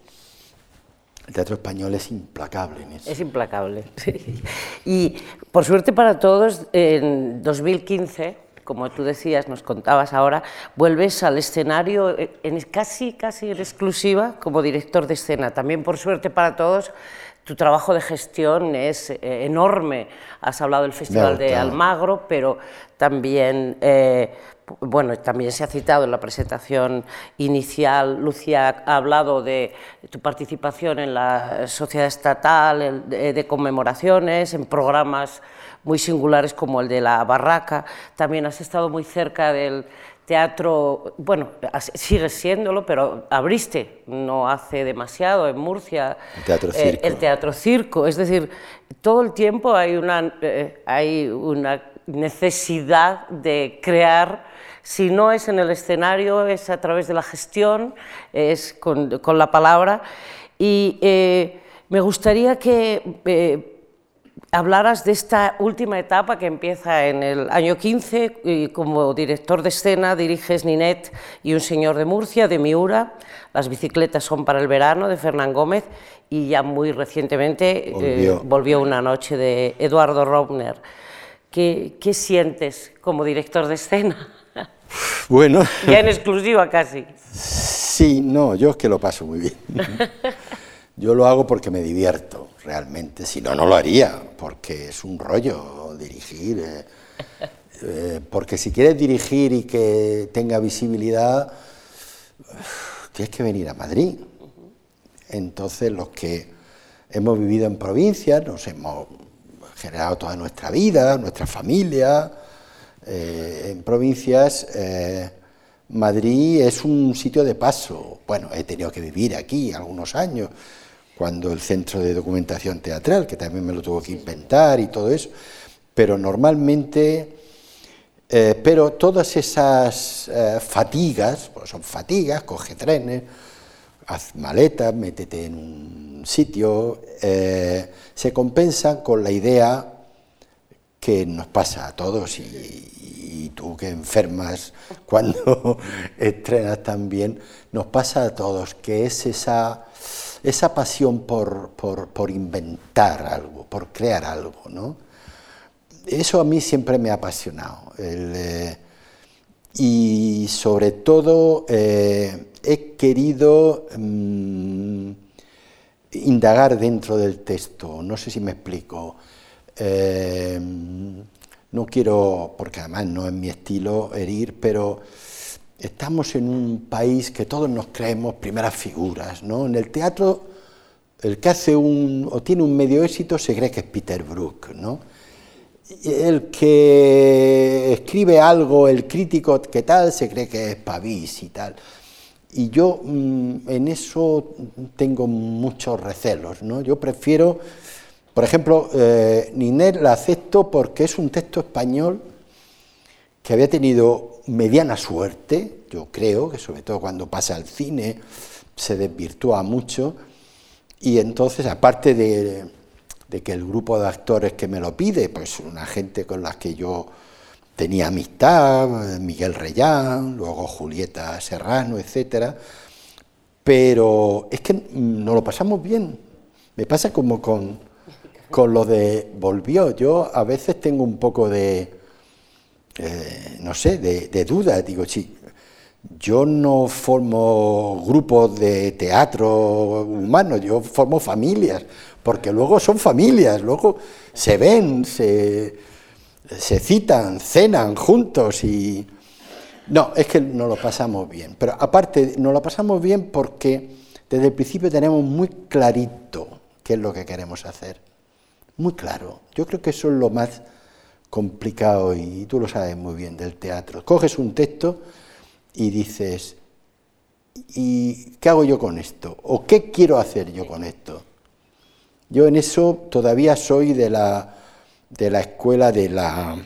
El teatro español es implacable en eso. Es implacable. <laughs> Y por suerte para todos, en 2015, como tú decías, nos contabas ahora, vuelves al escenario en casi, casi en exclusiva como director de escena. También por suerte para todos, tu trabajo de gestión es eh, enorme. Has hablado del Festival de Almagro, pero también, eh, bueno, también se ha citado en la presentación inicial, Lucía ha hablado de tu participación en la sociedad estatal, de conmemoraciones, en programas muy singulares como el de la Barraca. También has estado muy cerca del teatro, bueno, sigues siéndolo, pero abriste no hace demasiado en Murcia. El teatro eh, circo, el teatro circo. es decir, todo el tiempo hay una, eh, hay una necesidad de crear, si no es en el escenario, es a través de la gestión, es con, con la palabra, y eh, me gustaría que hablaras de esta última etapa que empieza en el año 15 y como director de escena diriges Ninet y Un señor de Murcia, de Miura, Las bicicletas son para el verano, de Fernán Gómez, y ya muy recientemente eh, volvió, Una noche, de Eduardo Robner. ¿Qué, ¿Qué, sientes como director de escena? <laughs> Bueno. ya en exclusiva casi. Sí, no, yo es que lo paso muy bien. <laughs> Yo lo hago porque me divierto, realmente. Si no, no lo haría, porque es un rollo dirigir. Eh, <laughs> eh, porque si quieres dirigir y que tenga visibilidad, tienes que venir a Madrid. Entonces, los que hemos vivido en provincias, nos hemos generado toda nuestra vida, nuestra familia, eh, en provincias. Madrid es un sitio de paso. Bueno, he tenido que vivir aquí algunos años, cuando el centro de documentación teatral, que también me lo tuvo que inventar y todo eso, pero normalmente, eh, pero todas esas eh, fatigas, pues son fatigas, coge trenes, haz maletas, métete en un sitio, eh, se compensan con la idea que nos pasa a todos y, y tú que enfermas cuando <laughs> estrenas también, nos pasa a todos, que es esa esa pasión por, inventar algo, por crear algo, ¿no? Eso a mí siempre me ha apasionado. Eh, y sobre todo eh, he querido mm, indagar dentro del texto, no sé si me explico. Eh, no quiero, porque además no es mi estilo herir, pero estamos en un país que todos nos creemos primeras figuras, ¿no? En el teatro, el que hace un, o tiene un medio éxito se cree que es Peter Brook, ¿no? El que escribe algo, el crítico que tal, se cree que es Pavís y tal. Y yo mm, en eso tengo muchos recelos, ¿no? Yo prefiero, por ejemplo, eh, la acepto porque es un texto español que había tenido mediana suerte, yo creo, que sobre todo cuando pasa al cine se desvirtúa mucho, y entonces, aparte de, que el grupo de actores que me lo pide, pues una gente con la que yo tenía amistad, Miguel Reyán, luego Julieta Serrano, etcétera, pero es que no lo pasamos bien. Me pasa como con, con lo de Volvió. Yo a veces tengo un poco de, eh, no sé, de, duda. Digo, sí, yo no formo grupos de teatro humano, yo formo familias, porque luego son familias, luego se ven, se, se citan, cenan juntos y... No, es que no lo pasamos bien, pero aparte no lo pasamos bien porque desde el principio tenemos muy clarito qué es lo que queremos hacer, muy claro. Yo creo que eso es lo más complicado y tú lo sabes muy bien del teatro. Coges un texto y dices, ¿y qué hago yo con esto? ¿O qué quiero hacer yo con esto? Yo en eso todavía soy de la, de la escuela de la,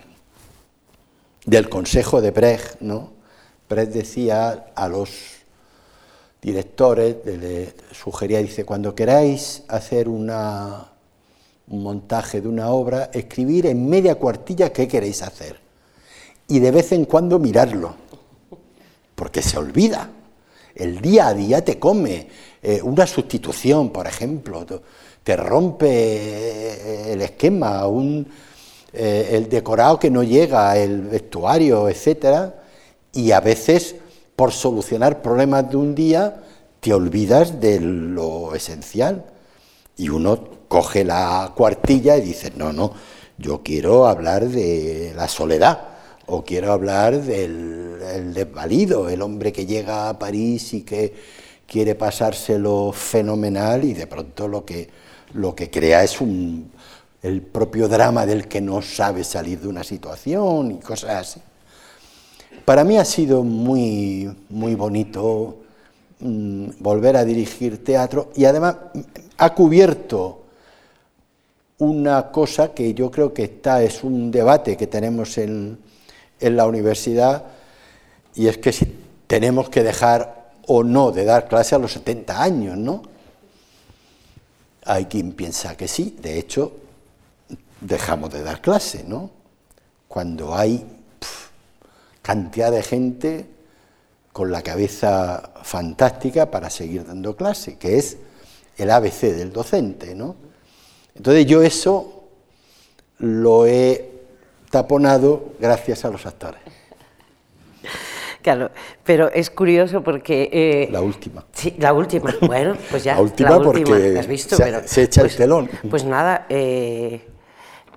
del consejo de Brecht, ¿no? Brecht decía a los directores, le sugería, dice, cuando queráis hacer una, un montaje de una obra, escribir en media cuartilla qué queréis hacer. Y de vez en cuando mirarlo, porque se olvida. El día a día te come. Eh, una sustitución, por ejemplo, te rompe eh, el esquema, un, eh, el decorado que no llega, el vestuario, etcétera, y a veces por solucionar problemas de un día te olvidas de lo esencial y uno coge la cuartilla y dice, no, no, yo quiero hablar de la soledad o quiero hablar del desvalido, el hombre que llega a París y que quiere pasárselo fenomenal y de pronto lo que lo que crea es un, el propio drama del que no sabe salir de una situación y cosas así. Para mí ha sido muy, muy bonito mm, volver a dirigir teatro y además ha cubierto una cosa que yo creo que está, es un debate que tenemos en, en la universidad y es que si tenemos que dejar o no de dar clase a los 70 años, ¿no? Hay quien piensa que sí, de hecho, dejamos de dar clase, ¿no? Cuando hay cantidad de gente con la cabeza fantástica para seguir dando clase, que es el ABC del docente, ¿no? Entonces yo eso lo he taponado gracias a los actores. Claro, pero es curioso porque... Eh, la última. Sí, la última. Bueno, pues ya. <laughs> la última, porque has visto? Se, echa el pues, telón. Pues nada, eh,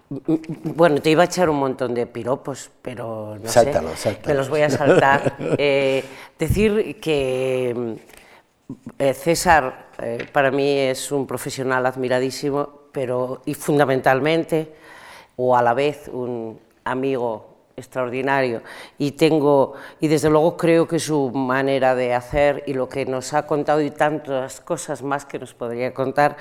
bueno, te iba a echar un montón de piropos, pero no sáltalo, sé, me los voy a saltar. <laughs> Eh, decir que César para mí es un profesional admiradísimo, pero y fundamentalmente, o a la vez, un amigo extraordinario. Y tengo y desde luego creo que su manera de hacer y lo que nos ha contado y tantas cosas más que nos podría contar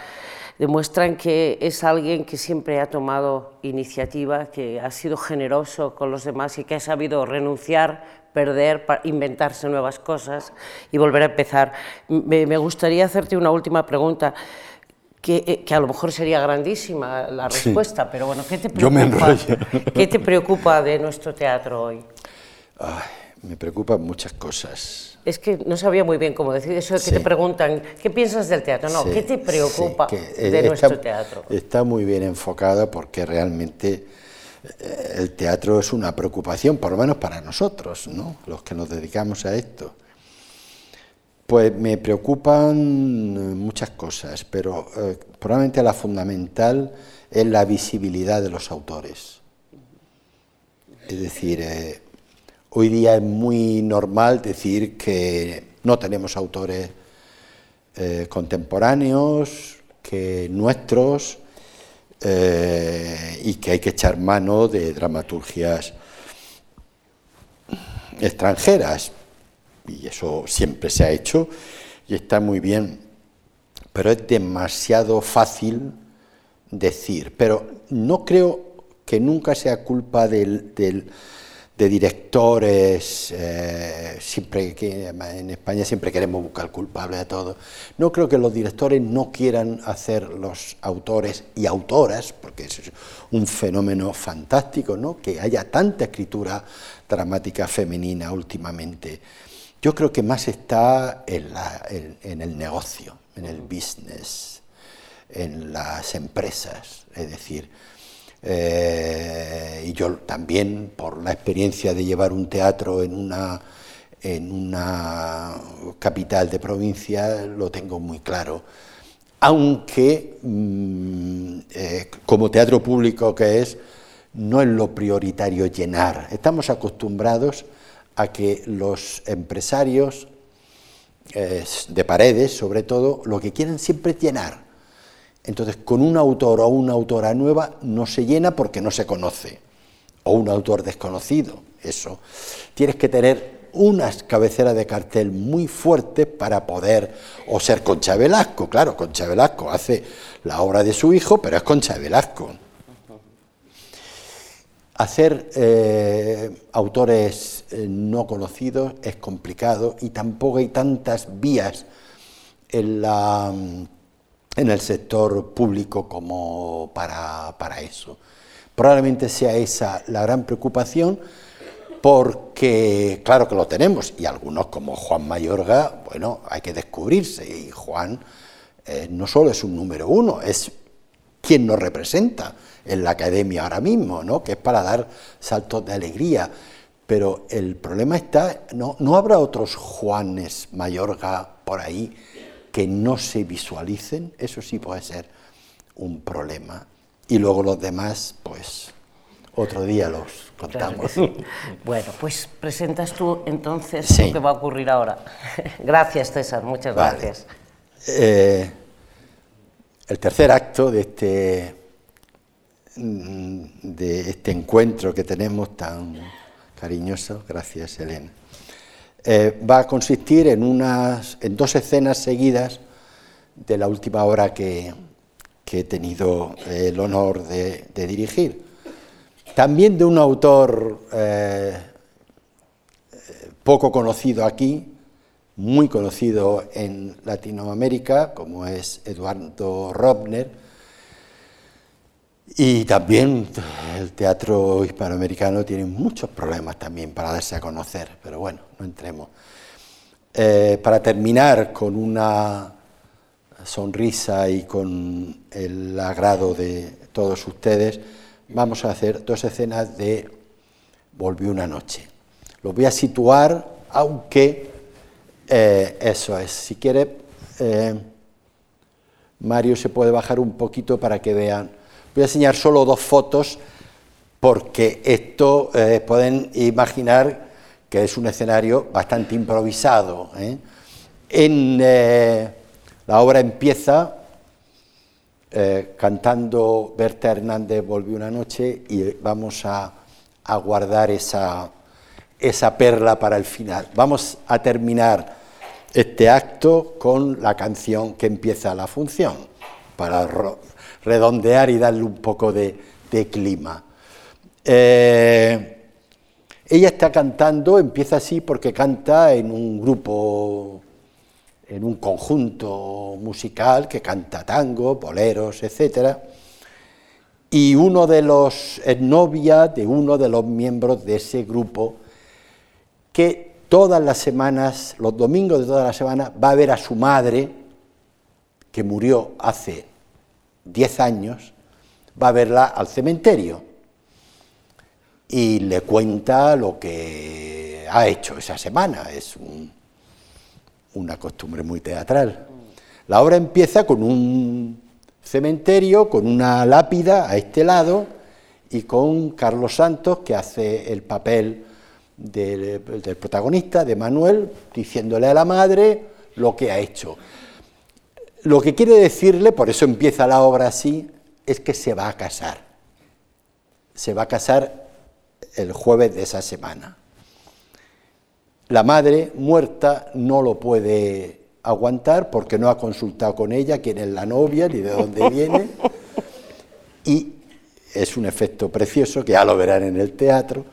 demuestran que es alguien que siempre ha tomado iniciativa, que ha sido generoso con los demás y que ha sabido renunciar, perder, inventarse nuevas cosas y volver a empezar. Me gustaría hacerte una última pregunta. Eh, que, a lo mejor sería grandísima la respuesta, pero bueno, ¿qué te, preocupa, <laughs> ¿qué te preocupa de nuestro teatro hoy? me preocupan muchas cosas. Es que no sabía muy bien cómo decir eso, que te preguntan, ¿qué piensas del teatro? No, ¿qué te preocupa de nuestro teatro? Está muy bien enfocada porque realmente eh, el teatro es una preocupación, por lo menos para nosotros, ¿no? los que nos dedicamos a esto. Pues me preocupan eh, muchas cosas, pero eh, probablemente la fundamental es la visibilidad de los autores. Es decir, eh, hoy día es muy normal decir que no tenemos autores contemporáneos, que nuestros, y que hay que echar mano de dramaturgias extranjeras y eso siempre se ha hecho y está muy bien, pero es demasiado fácil decir. Pero no creo que nunca sea culpa del, de directores, eh, siempre que en España siempre queremos buscar culpable a todo. No creo que los directores no quieran hacer los autores y autoras, porque es un fenómeno fantástico, ¿no? que haya tanta escritura dramática femenina últimamente. Yo creo que más está en, el negocio, en el business, en las empresas. Es decir, eh, y yo también, por la experiencia de llevar un teatro en una, en una capital de provincia, lo tengo muy claro. Aunque, mm, eh, como teatro público que es, no es lo prioritario llenar. Estamos acostumbrados a que los empresarios eh, de paredes, sobre todo, lo que quieren siempre es llenar. Entonces, con un autor o una autora nueva no se llena porque no se conoce o un autor desconocido, eso. Tienes que tener unas cabeceras de cartel muy fuertes para poder, o ser Concha Velasco, claro, Concha Velasco hace la obra de su hijo, pero es Concha Velasco. Hacer eh, autores eh, no conocidos es complicado y tampoco hay tantas vías en, la, en el sector público como para, para eso. Probablemente sea esa la gran preocupación porque claro que lo tenemos y algunos como Juan Mayorga, bueno, hay que descubrirse y Juan eh, no solo es un número uno, es quien nos representa en la academia ahora mismo, ¿no? que es para dar saltos de alegría. Pero el problema está, ¿no, ¿no habrá otros Juanes Mayorga por ahí que no se visualicen? Eso sí puede ser un problema. Y luego los demás, pues otro día los contamos. Bueno, pues presentas tú entonces lo que va a ocurrir ahora. <laughs> gracias, César, muchas gracias. Eh, el tercer acto de este, mm, de este encuentro que tenemos tan cariñoso, gracias Elena, eh, va a consistir en, unas, en dos escenas seguidas de la última hora que, he tenido el honor de dirigir. También de un autor eh, poco conocido aquí, muy conocido en Latinoamérica, como es Eduardo Robner, y también el teatro hispanoamericano tiene muchos problemas también para darse a conocer, pero bueno, no entremos. Eh, para terminar con una sonrisa y con el agrado de todos ustedes, vamos a hacer dos escenas de Volvió una noche. Los voy a situar, aunque eh, eso es. Si quiere, eh, Mario se puede bajar un poquito para que vean. Voy a enseñar solo dos fotos porque esto eh, pueden imaginar que es un escenario bastante improvisado. En, la obra empieza eh, cantando Berta Hernández Volvió una noche y vamos a, guardar esa, esa perla para el final. Vamos a terminar este acto con la canción que empieza la función, para redondear y darle un poco de, clima. Eh, ella está cantando, empieza así porque canta en un grupo en un conjunto musical que canta tango, boleros, etc. Y uno de los, es novia de uno de los miembros de ese grupo que todas las semanas, los domingos de todas las semanas, va a ver a su madre, que murió hace 10 años, va a verla al cementerio y le cuenta lo que ha hecho esa semana. Es un, una costumbre muy teatral. La obra empieza con un cementerio, con una lápida a este lado y con Carlos Santos que hace el papel del, protagonista, de Manuel, diciéndole a la madre lo que ha hecho. Lo que quiere decirle, por eso empieza la obra así, es que se va a casar. Se va a casar el jueves de esa semana. La madre muerta no lo puede aguantar porque no ha consultado con ella quién es la novia ni de dónde <laughs> viene. Y es un efecto precioso que ya lo verán en el teatro.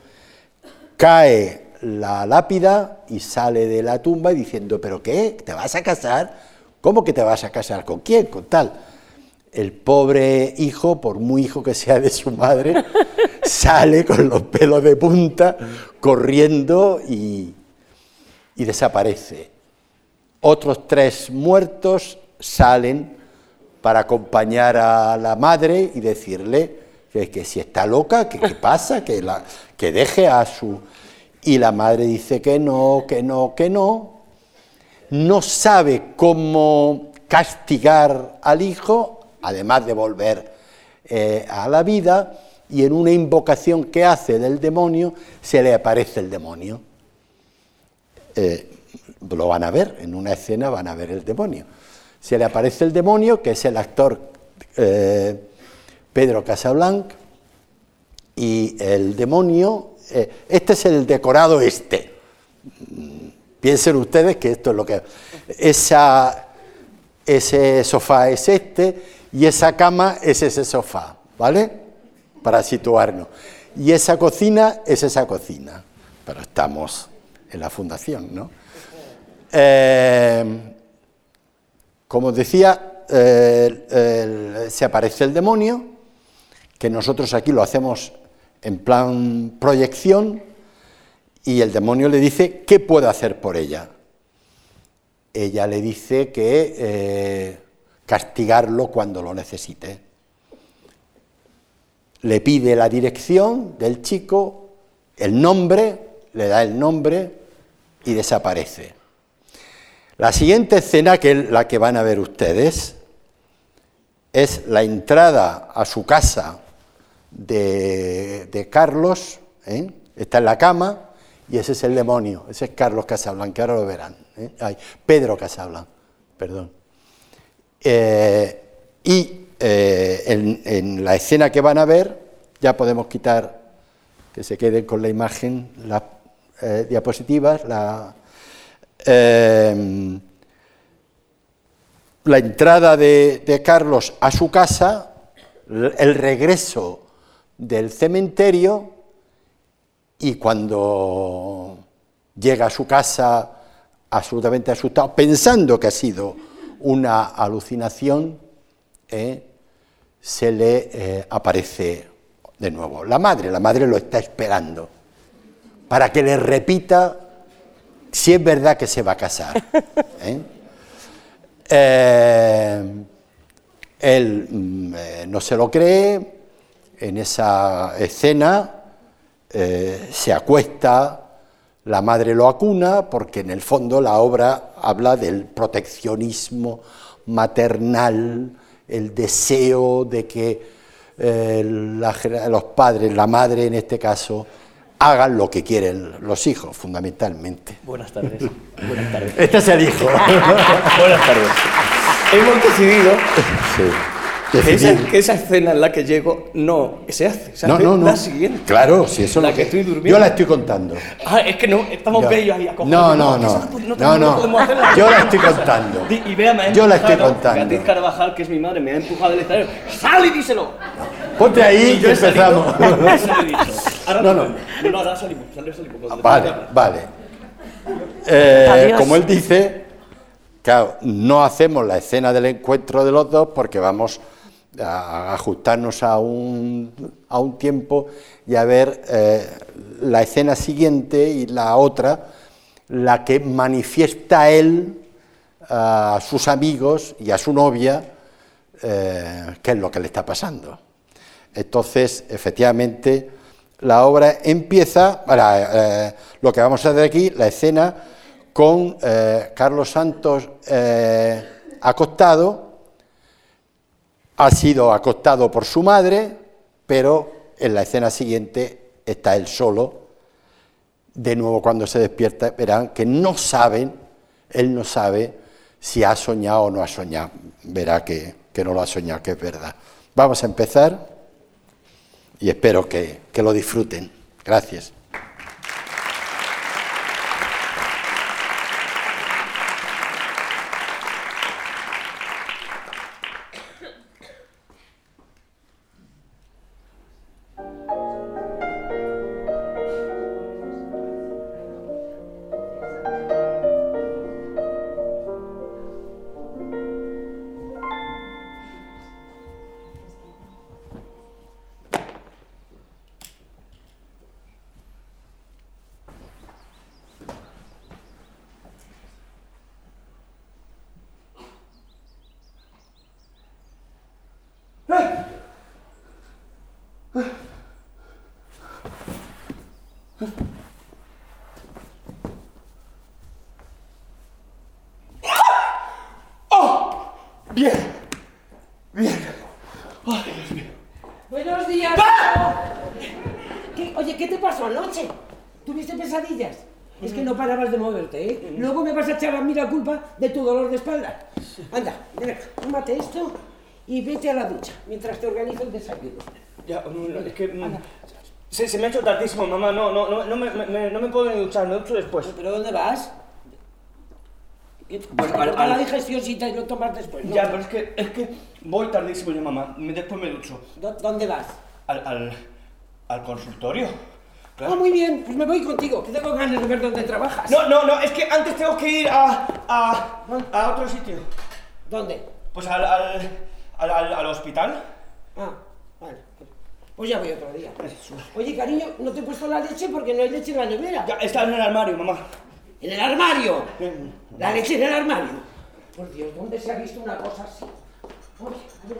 Cae la lápida y sale de la tumba diciendo, ¿pero qué? ¿Te vas a casar? ¿Cómo que te vas a casar? ¿Con quién? Con tal. El pobre hijo, por muy hijo que sea de su madre, <laughs> sale con los pelos de punta, corriendo y, y desaparece. Otros tres muertos salen para acompañar a la madre y decirle que, si está loca, que qué pasa, que, la, que deje a su... Y la madre dice que no, que no, que no. No sabe cómo castigar al hijo, además de volver eh, a la vida, y en una invocación que hace del demonio, se le aparece el demonio. Eh, lo van a ver, en una escena van a ver el demonio. Se le aparece el demonio, que es el actor eh, Pedro Casablanc, y el demonio, este es el decorado este. Piensen ustedes que esto es lo que... Esa, ese sofá es este y esa cama es ese sofá, ¿vale? Para situarnos. Y esa cocina es esa cocina. Pero estamos en la fundación, ¿no? Eh, como decía, se aparece el demonio, que nosotros aquí lo hacemos en plan proyección, y el demonio le dice qué puede hacer por ella. Ella le dice que eh, castigarlo cuando lo necesite. Le pide la dirección del chico, el nombre, le da el nombre y desaparece. La siguiente escena, que es la que van a ver ustedes, es la entrada a su casa de, Carlos, ¿eh? está en la cama, y ese es el demonio, ese es Carlos Casablanca, ahora lo verán. ¿eh? Pedro Casablanca, perdón. Eh, y en, en, la escena que van a ver, ya podemos quitar que se queden con la imagen las diapositivas, la, Em, la entrada de, Carlos a su casa, el regreso del cementerio y cuando llega a su casa absolutamente asustado, pensando que ha sido una alucinación, eh, se le eh, aparece de nuevo. La madre, la madre lo está esperando para que le repita si es verdad que se va a casar. ¿eh? <laughs> Él mm, no se lo cree, en esa escena se acuesta, la madre lo acuna, porque en el fondo la obra habla del proteccionismo maternal, el deseo de que los padres, la madre en este caso, hagan lo que quieren los hijos, fundamentalmente. Buenas tardes. Buenas tardes. Este es el hijo. <laughs> Buenas tardes. Hemos decidido que, esa, escena en la que llego no se hace, se no, hace no, no. la siguiente. Claro, si eso la lo que, estoy durmiendo. Yo la estoy contando. Ah, es que no, estamos bellos ahí No, no, no. No, no. Yo la estoy contando. Y véame, yo la estoy contando. Beatriz Carvajal, que es mi madre, me ha empujado del estadio. ¡Sal y díselo! Ponte ahí y empezamos. <laughs> Ahora no, no. No, ahora salimos. salimos vale, vale. Eh, como él dice, claro, no hacemos la escena del encuentro de los dos porque vamos a ajustarnos a un, a un tiempo y a ver eh, la escena siguiente y la otra, la que manifiesta él a sus amigos y a su novia eh, qué es lo que le está pasando. Entonces, efectivamente, la obra empieza, para, eh, lo que vamos a hacer aquí, la escena con Carlos Santos acostado, ha sido acostado por su madre, pero en la escena siguiente está él solo. De nuevo cuando se despierta verán que no saben, él no sabe si ha soñado o no ha soñado. Verá que, no lo ha soñado, que es verdad. Vamos a empezar y espero que, que lo disfruten. Gracias. Mm, Se, me ha hecho tardísimo, mamá. No, no, no, no, me, me- no me puedo ni duchar, me ducho después. ¿Pero dónde vas? ¿Qué- Pues para al- para la digestión si te lo tomas después, ¿no? Ya, pero es que, es que voy tardísimo yo, mamá. Me- Después me ducho. ¿Dó- ¿Dónde vas? Al, al, al consultorio. Ah, Claro. muy bien, pues me voy contigo, que tengo ganas de ver dónde trabajas. No, no, no, es que antes tengo que ir a, a, a otro sitio. ¿Dónde? Pues al, al, al, al, al hospital. Ah. Pues ya voy otro día. Oye, cariño, no te he puesto la leche porque no hay leche en la nevera. Ya, está en el armario, mamá. ¡En el armario! La leche en el armario. Por Dios, ¿dónde se ha visto una cosa así? Oye, a ver.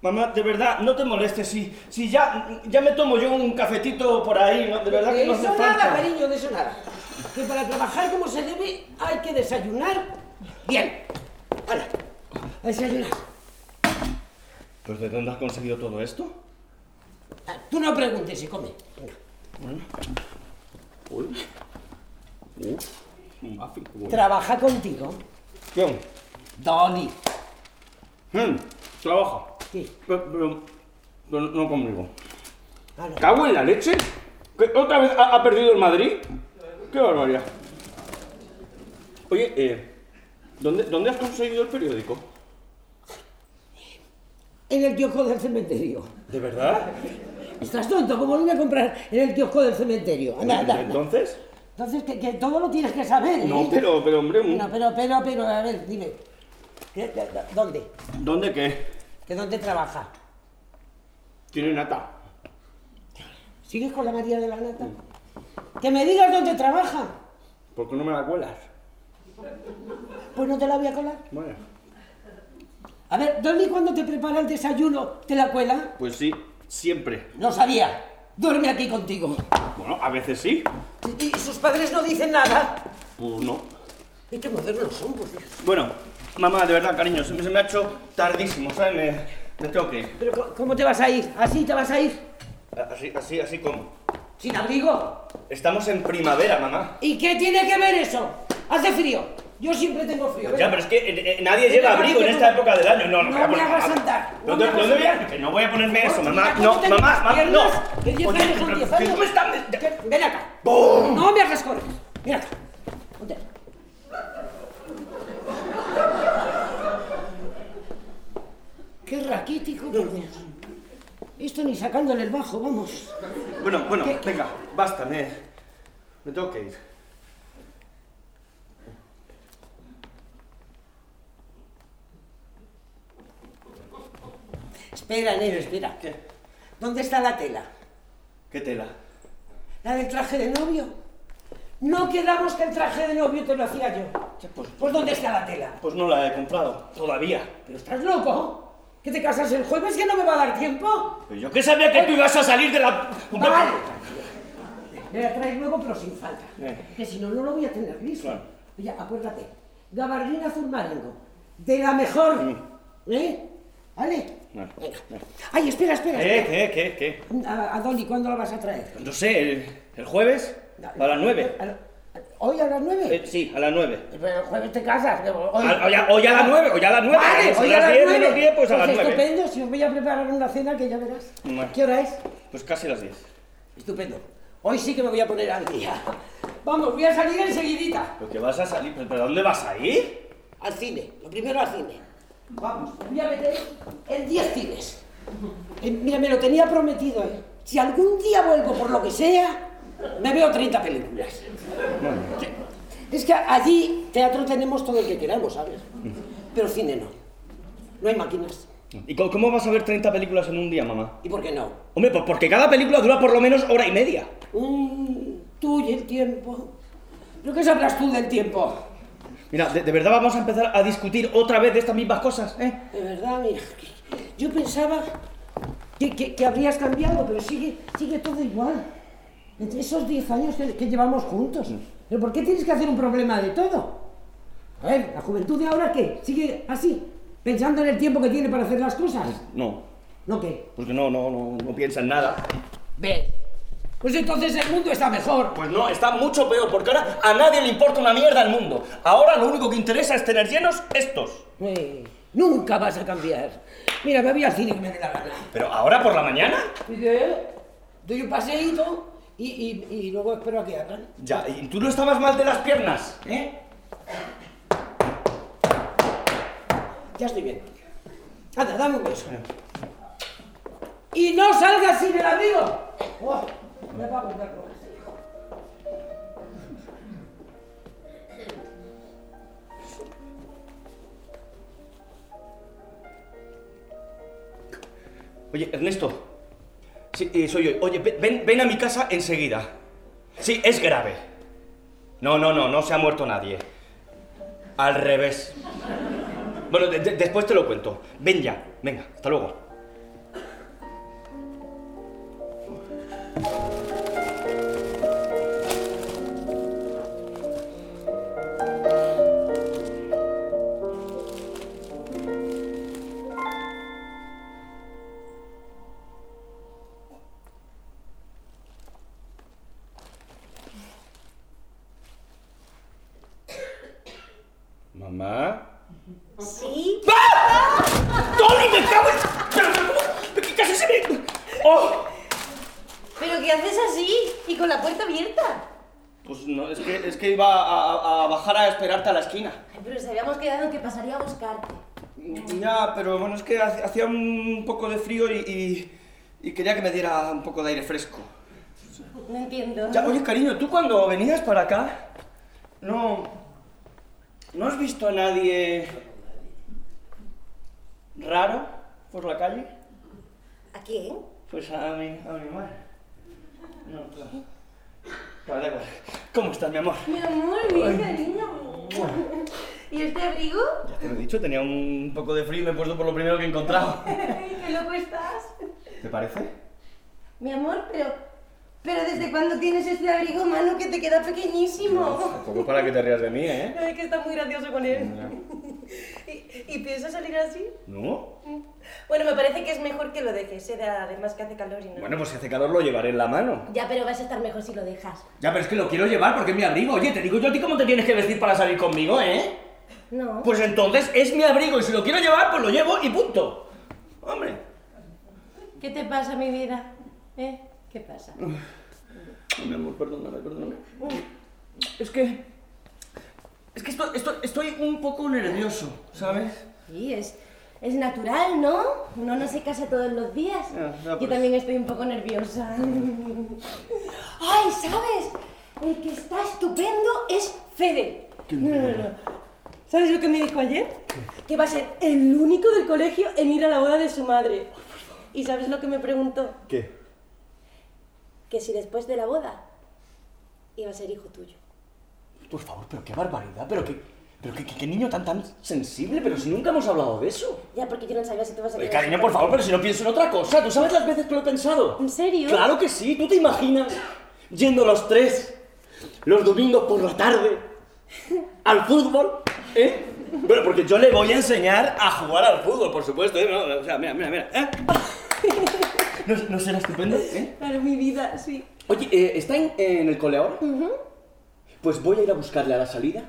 Mamá, de verdad, no te molestes. Si, si ya, ya me tomo yo un cafetito por ahí, ¿no? De verdad De que no hace eso nada, falta. cariño, de eso nada. Que para trabajar como se debe hay que desayunar bien. Hala, a desayunar. ¿Pero de dónde has conseguido todo esto? Ah, Tú no preguntes y come. Venga. Uy. Uf, un muffin. qué bueno. Trabaja contigo, ¿Quién? Hmm, trabaja. Sí. Pero, pero- pero no conmigo. Hala. ¿Cago en la leche? ¿Que ¿Otra vez ha, ha perdido el Madrid? ¡Qué barbaridad! Oye, eh, ¿dónde, ¿dónde has conseguido el periódico? En el kiosco del cementerio. ¿De verdad? ¿Estás tonto? ¿Cómo lo voy a comprar en el kiosco del cementerio? Anda, anda, anda. ¿Entonces? Entonces, que, que todo lo tienes que saber, ¿eh? No, pero, pero hombre, un- No, pero, pero, pero, a ver, dime. ¿Qué- qué- ¿Dónde? ¿dónde qué? ¿Que dónde trabaja? Tiene nata. ¿Sigues con la María de la Nata? Que me digas dónde trabaja. ¿Por qué no me la cuelas? Pues no te la voy a colar. Bueno, A ver, Dolly, cuando te prepara el desayuno, ¿te la cuela? pues sí, siempre. No sabía. Duerme aquí contigo. Bueno, a veces sí. ¿Y y sus padres no dicen nada? Pues no. ¿Y qué modernos son, por Dios? Bueno, mamá, de verdad, cariño, se me, se me ha hecho tardísimo, ¿sabes? Me, me tengo que ir. ¿Pero cómo te vas a ir? ¿Así te vas a ir? Así, así, así como. ¿Sin abrigo? Estamos en primavera, mamá. ¿Y qué tiene que ver eso? Hace frío. Yo siempre tengo frío. Ya, pero es que eh, eh, nadie lleva va, abrigo en esta época del año. No, me hagas andar, no ¿Dónde, me hagas dónde voy a-. Que no voy a ponerme eso, mamá. No, ¿cómo te- mamá, mamá, no. Que 10 Oye, años son pero- 10 pero años. ¿cómo están? ¿Qué? Ven acá. ¡Bum! No me hagas correr. Ven acá. Ponte. Qué raquítico, por Dios. Esto ni sacándole el bajo, vamos. Bueno, bueno, ¿Qué- qué? venga, basta, me, me tengo que ir. Espera, Nero, espera. ¿Qué? ¿Dónde está la tela? ¿Qué tela? ¿La del traje de novio? No quedamos que el traje de novio te lo hacía yo. Pues, Pues ¿dónde está la tela? pues no la he comprado, todavía. ¿Pero estás loco? ¿Que te casas el jueves que no me va a dar tiempo? Pero yo que sabía que tú ibas a salir de la... Vale. Me la traes luego, pero sin falta. Eh. Que si no, no lo voy a tener listo. Claro. Oye, acuérdate. Gabardina azul marengo. De la mejor. ¿Eh? ¿Vale? Ay, espera, espera. ¿Qué, espera. qué, qué, qué? A, a Dolly, ¿cuándo la vas a traer? No sé, el, el jueves a las nueve. ¿Hoy a las nueve? Eh, sí, a las nueve. Pero el jueves te casas. que Hoy... A- ya a las nueve, o ya a las nueve. Vale, hoy a las diez, nueve. pues a las nueve. Estupendo, si os voy a preparar una cena que ya verás. Bueno. ¿Qué hora es? Pues casi las diez. Estupendo. Hoy sí que me voy a poner al día. Vamos, voy a salir enseguidita. ¿Pero que vas a salir? ¿Pero pero dónde vas a ir? Al cine, lo primero al cine. Vamos, me voy a meter en 10 cines. Eh, mira, me lo tenía prometido, ¿eh? Si algún día vuelvo por lo que sea, me veo 30 películas. Es que allí, teatro tenemos todo el que queramos, ¿sabes? Pero cine no. No hay máquinas. ¿Y cómo vas a ver 30 películas en un día, mamá? ¿Y por qué no? Hombre, pues porque cada película dura por lo menos hora y media. Mm, tú y el tiempo. ¿Pero qué sabrás tú del tiempo? Mira, ¿de, de verdad vamos a empezar a discutir otra vez de estas mismas cosas, eh? De verdad, mira, yo pensaba que, que- que habrías cambiado, pero sigue, sigue todo igual. Entre esos 10 años que, que llevamos juntos. ¿Pero por qué tienes que hacer un problema de todo? A ver, ¿la juventud de ahora qué? ¿Sigue así? ¿Pensando en el tiempo que tiene para hacer las cosas? No, ¿No qué? porque no, no, no, no piensa en nada. Ve. Pues entonces el mundo está mejor. Pues no, está mucho peor, porque ahora a nadie le importa una mierda el mundo. Ahora lo único que interesa es tener llenos estos. Eh, nunca vas a cambiar. Mira, me voy al cine que me dé la gana. Pero ahora por la mañana. ¿Y qué? doy un paseíto y, y- y luego espero a que abran. Ya, y tú no estabas mal de las piernas, ¿eh? Ya estoy bien. Anda, dame un beso. Y no salgas sin el amigo. Volver loca este hijo. Oye, Ernesto. Sí, eh, soy yo. Oye, ve- ven, ven a mi casa enseguida. Sí, es grave. No, no, no, no se ha muerto nadie. Al revés. Bueno, de- de- después te lo cuento. Ven ya, venga, hasta luego. Mamá. No, es que, es que iba a, a- a bajar a esperarte a la esquina. Ay, pero se habíamos quedado que pasaría a buscarte. Ya, pero bueno, es que hacía un poco de frío y, y- y quería que me diera un poco de aire fresco. No entiendo. Ya, oye, cariño, tú cuando venías para acá, no... ¿No has visto a nadie raro por la calle? ¿A quién? Pues a mi, a mi madre. No, claro. Vale, igual. ¿Cómo estás, mi amor? Mi amor, mi cariño. <laughs> ¿Y este abrigo? Ya te lo he dicho, tenía un poco de frío y me he puesto por lo primero que he encontrado. <laughs> ¿Qué loco estás? ¿Te parece? Mi amor, pero... Pero ¿desde cuándo tienes este abrigo, mano, que te queda pequeñísimo? Tampoco para que te rías de mí, ¿eh? Ay, que está muy gracioso con él. <laughs> ¿Y, ¿Y piensas salir así? ¿No? Bueno, me parece que es mejor que lo dejes, ¿eh? además que hace calor y no... Bueno, pues si hace calor lo llevaré en la mano. Ya, pero vas a estar mejor si lo dejas. Ya, pero es que lo quiero llevar porque es mi abrigo. Oye, te digo yo a ti cómo te tienes que vestir para salir conmigo, ¿eh? No. Pues entonces es mi abrigo y si lo quiero llevar, pues lo llevo y punto. Hombre. ¿Qué te pasa, mi vida? ¿Eh? ¿Qué pasa? Mi amor, perdóname, perdóname. Es que... Es que estoy, estoy, estoy un poco nervioso, ¿sabes? Sí, es, es natural, ¿no? Uno no se casa todos los días. Ya, ya, Yo pues. también estoy un poco nerviosa. ¡Ay, sabes! El que está estupendo es Fede. No, no, no. ¿Sabes lo que me dijo ayer? Que va a ser el único del colegio en ir a la boda de su madre. ¿Y sabes lo que me preguntó? ¿Qué? Que si después de la boda iba a ser hijo tuyo. Por favor, pero qué barbaridad, pero qué, pero qué, qué- qué niño tan tan sensible, pero si nunca hemos hablado de eso. Ya, porque yo no sabía si te vas a Oye, cariño, por favor, pero si no pienso en otra cosa, ¿tú sabes las veces que lo he pensado? ¿En serio? Claro que sí, ¿tú te imaginas yendo los tres los domingos por la tarde al fútbol? ¿Eh? Bueno, porque yo le voy a enseñar a jugar al fútbol, por supuesto, ¿eh? No, o sea, mira, mira, mira. ¿eh? ¿No, no será estupendo? ¿eh? Claro, mi vida, sí. Oye, eh, ¿está en, en el cole ahora? Pues voy a ir a buscarle a la salida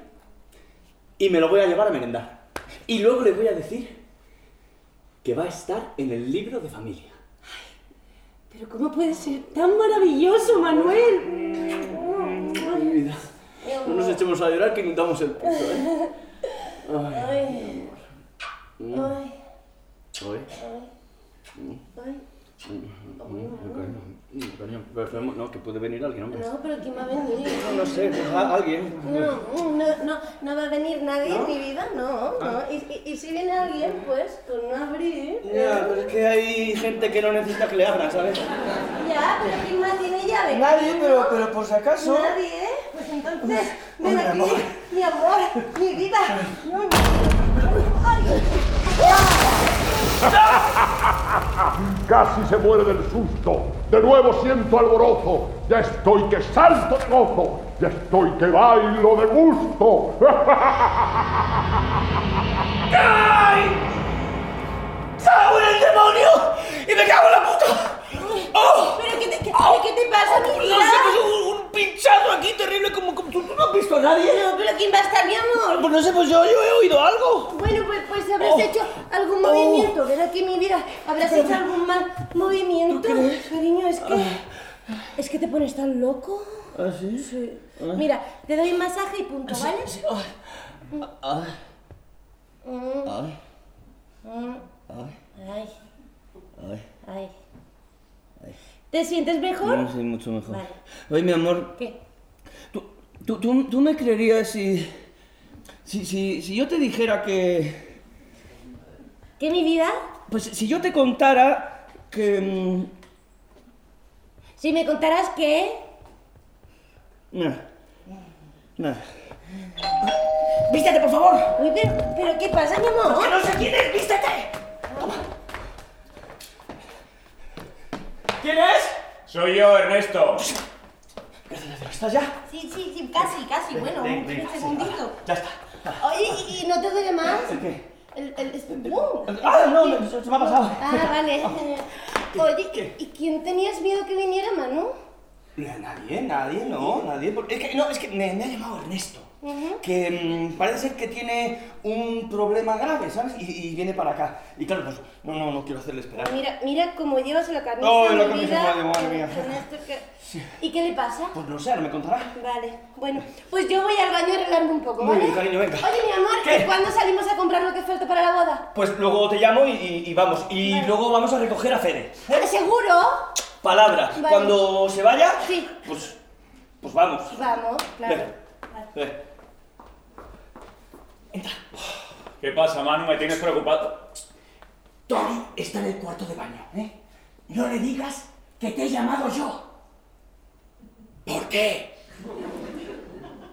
y me lo voy a llevar a merendar. Y luego le voy a decir que va a estar en el libro de familia. Pero ¿cómo puede ser tan maravilloso, Manuel? Mi vida. No nos echemos a llorar que inundamos el piso, ¿eh? Ay, Ay, ay, Oye, ay. Pero no, que puede venir alguien, hombre. No, pero ¿quién va a venir? No, no sé, pues, alguien. No, no, no, no va a venir nadie en mi vida, no, no. Y, y- y si viene alguien, pues, con no abrir. Ya, pero es que hay gente que no necesita que le abran, ¿sabes? Ya, pero ¿quién más tiene llave? Nadie, pero, pero por si acaso. Nadie, ¿eh? Pues entonces, ven Hombre, aquí, amor. mi amor, mi vida. No, <laughs> Casi se muere del susto. De nuevo siento alborozo. Ya estoy que salto de gozo. Ya estoy que bailo de gusto. ¡Ay! ¡Cago en el demonio! ¡Y me cago en la puta! ¡Oh! ¿Pero qué te, qué, qué te pasa, mi vida? No sé, pues un, un pinchazo aquí terrible como, como tú, no has visto a nadie. No, pero ¿quién va a estar, mi amor? Pues no sé, pues yo, yo he oído algo. Bueno, pues, pues habrás Oh. hecho algún Oh. movimiento. Ven aquí, mi vida. Habrás hecho algún mal movimiento. ¿Tú crees? Cariño, es que... Es que te pones tan loco. ¿Ah, sí? Sí. Mira, te doy un masaje y punto, ¿vale? Sí, ay. Ay. Ay. Mm. Ay. Ay, Ay. ay. ¿Te sientes mejor? No, sí, mucho mejor. Vale. Oye, mi amor, ¿Qué? ¿tú, tú, tú, tú me creerías si, si, si, si yo te dijera que... ¿Qué, mi vida? Pues si yo te contara que... mm, Si me contaras que... Nada. Nada. ¡Vístete, por favor! Uy, pero, pero ¿qué pasa, mi amor? ¡Que no sé quién es! ¡Vístete! ¿Quién es? Soy yo, Ernesto. ¿Estás ya? Sí, sí, sí, casi, casi. Bueno, Ven, un ven, segundito. Ya está. Oye, ¿y, y no te duele más? ¿El qué? El, el, espumón. ¡Ah, no! me- Se, se me ha pasado. Ah, vale. <laughs> Oye, ¿y, y quién tenías miedo que viniera, Manu? Nadie, nadie, no, nadie. porque- Es que, no, es que me, me ha llamado Ernesto. Que mm, parece ser que tiene un problema grave, ¿sabes? Y, y viene para acá. Y claro, pues no, no, no quiero hacerle esperar. Mira, mira cómo llevas la camisa. No, la mi camisa, madre, madre mía. Ernesto, ¿qué- ¿Y qué le pasa? Pues no sé, ahora me contará. Vale, bueno, pues yo voy al baño a arreglarme un poco, Muy ¿vale? bien, cariño, venga. Oye, mi amor, ¿Qué? ¿y cuándo salimos a comprar lo que falta para la boda? Pues luego te llamo y, y- y vamos. Y luego vamos a recoger a Fede. ¿eh? ¿Seguro? Palabra. Vale. Cuando se vaya, Sí. pues, pues vamos. Vamos, claro. Ven. Ven. ¿Qué pasa, Manu? ¿Me tienes preocupado? Tori está en el cuarto de baño, ¿eh? No le digas que te he llamado yo. ¿Por qué?